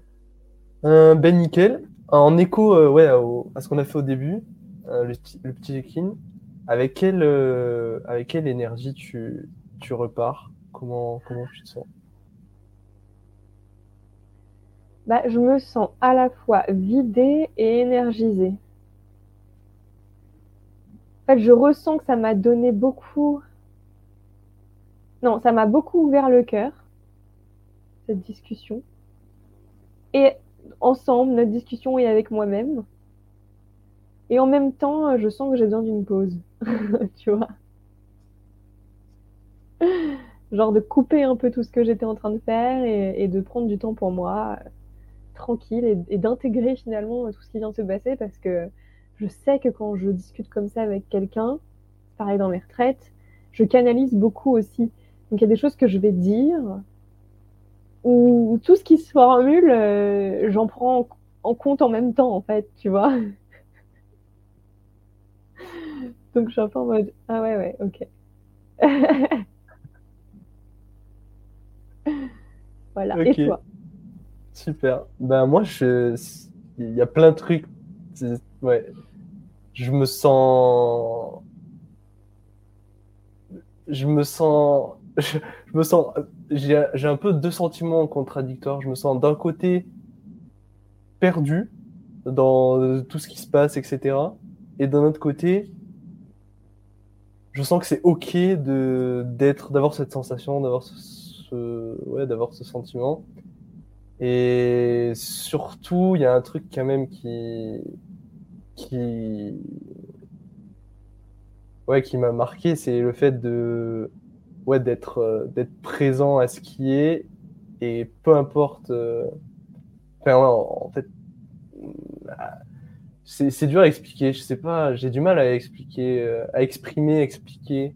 Euh, ben nickel. En écho euh, ouais, à ce qu'on a fait au début, le, le, petit check-in, avec quelle, avec quelle énergie tu, tu repars? Comment, comment tu te sens? Bah, Je me sens à la fois vidée et énergisée. En fait, je ressens que ça m'a donné beaucoup. Non, ça m'a beaucoup ouvert le cœur, cette discussion. Et ensemble, notre discussion est avec moi-même. Et en même temps, je sens que j'ai besoin d'une pause. <laughs> tu vois Genre de couper un peu tout ce que j'étais en train de faire et, de prendre du temps pour moi, tranquille, et, d'intégrer finalement tout ce qui vient de se passer parce que je sais que quand je discute comme ça avec quelqu'un, pareil dans mes retraites, je canalise beaucoup aussi. Donc il y a des choses que je vais dire ou tout ce qui se formule, euh, j'en prends en compte en même temps en fait, tu vois <laughs> donc je suis un peu en mode Ah ouais, ouais, ok. <laughs> voilà. Et toi Super. Ben moi, je... il y a plein de trucs. Ouais. Je me sens. Je me sens. <laughs> Je, me sens. J'ai un peu deux sentiments contradictoires. Je me sens d'un côté perdu dans tout ce qui se passe, etc. Et d'un autre côté, je sens que c'est ok de d'être d'avoir cette sensation d'avoir ce, d'avoir ce sentiment et surtout il y a un truc quand même qui qui ouais qui m'a marqué c'est le fait de ouais d'être euh, d'être présent à ce qui est et peu importe euh, en fait c'est dur à expliquer. Je sais pas, j'ai du mal à expliquer, euh, à exprimer, expliquer.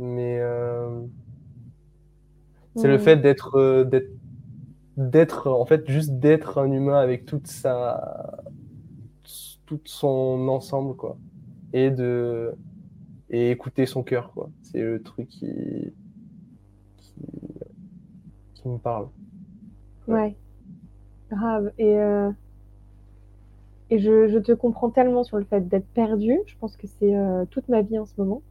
Mais C'est le Mm. fait d'être, euh, d'être, d'être, en fait, juste d'être un humain avec toute sa, tout son ensemble, quoi. Et de, et écouter son cœur, quoi. C'est le truc qui, qui, qui me parle. Ouais, grave. Et, euh, et je, je te comprends tellement sur le fait d'être perdu. Je pense que c'est euh, toute ma vie en ce moment.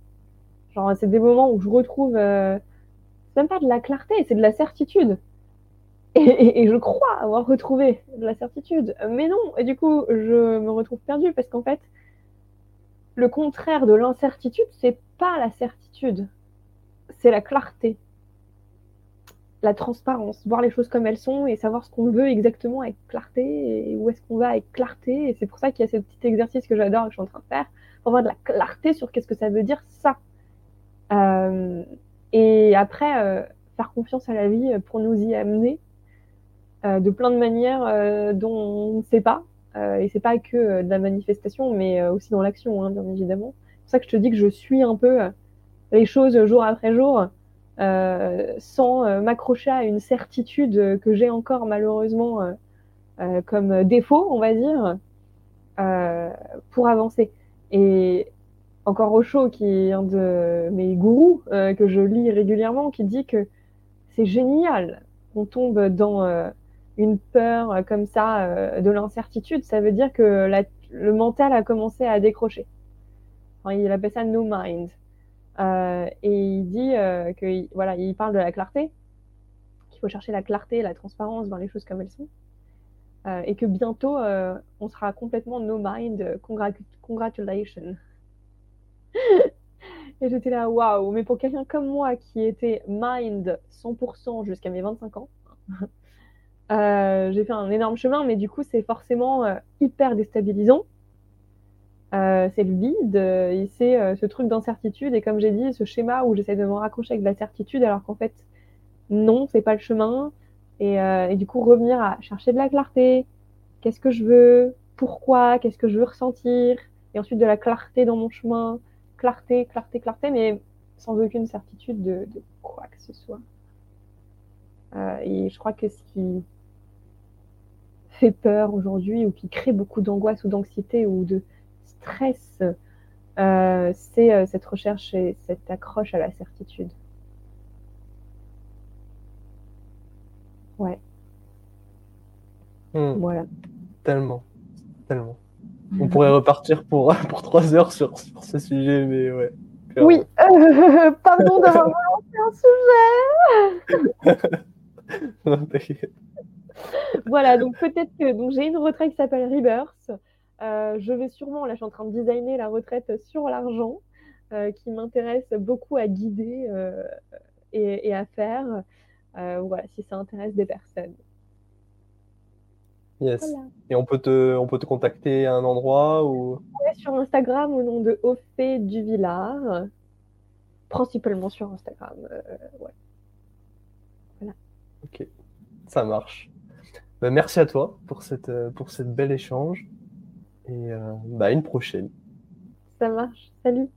Genre, c'est des moments où je retrouve, euh, c'est même pas de la clarté, c'est de la certitude. Et, je crois avoir retrouvé de la certitude. Mais non, et du coup, je me retrouve perdue parce qu'en fait, le contraire de l'incertitude, c'est pas la certitude, c'est la clarté la transparence, voir les choses comme elles sont et savoir ce qu'on veut exactement avec clarté et où est-ce qu'on va avec clarté. Et c'est pour ça qu'il y a ce petit exercice que j'adore et que je suis en train de faire pour avoir de la clarté sur qu'est-ce que ça veut dire ça. Euh, et après, euh, faire confiance à la vie pour nous y amener euh, de plein de manières euh, dont on ne sait pas. Euh, et c'est pas que de la manifestation, mais aussi dans l'action, hein, bien évidemment. C'est pour ça que je te dis que je suis un peu les choses jour après jour. Euh, sans euh, m'accrocher à une certitude que j'ai encore malheureusement euh, comme défaut, on va dire, pour avancer. Et encore Osho, qui est un de mes gourous que je lis régulièrement, qui dit que c'est génial qu'on tombe dans une peur comme ça de l'incertitude. Ça veut dire que la, le mental a commencé à décrocher. Enfin, il appelle ça no mind. Euh, et il dit euh, que voilà, il parle de la clarté, qu'il faut chercher la clarté, la transparence dans les choses comme elles sont, euh, et que bientôt on sera complètement no mind. Congrat congratulations. Et j'étais là, waouh! Mais pour quelqu'un comme moi qui était mind 100% jusqu'à mes 25 ans, <laughs> j'ai fait un énorme chemin, mais du coup c'est forcément hyper déstabilisant. Euh, c'est le vide, et c'est euh, ce truc d'incertitude, et comme j'ai dit, ce schéma où j'essaie de me raccrocher avec de la certitude, alors qu'en fait, non, c'est pas le chemin, euh, et, du coup, revenir à chercher de la clarté, qu'est-ce que je veux, pourquoi, qu'est-ce que je veux ressentir, et ensuite de la clarté dans mon chemin, clarté, clarté, clarté, mais sans aucune certitude de, de quoi que ce soit. et je crois que ce qui fait peur aujourd'hui, ou qui crée beaucoup d'angoisse ou d'anxiété, ou de stress, euh, c'est euh, cette recherche et cette accroche à la certitude. Ouais. Mmh. Voilà. Tellement, tellement. On pourrait repartir pour, <laughs> pour trois heures sur, sur ce sujet, mais ouais. Clairement. Oui, euh, <laughs> pardon d'avoir <laughs> relancé un sujet. non. Voilà, donc peut-être que donc j'ai une retraite qui s'appelle Rebirth. Euh, je vais sûrement, là je suis en train de designer la retraite sur l'argent, euh, qui m'intéresse beaucoup à guider et, et, à faire. voilà, si ça intéresse des personnes. Yes. Voilà. Et on peut, te, on peut te contacter à un endroit ou? Ouais, Sur Instagram au nom de Ophé Duvillard. Principalement sur Instagram. ouais. Voilà. Ok, ça marche. Ben, merci à toi pour cette, pour cette belle échange. Et euh, bah, une prochaine. Ça marche. Salut.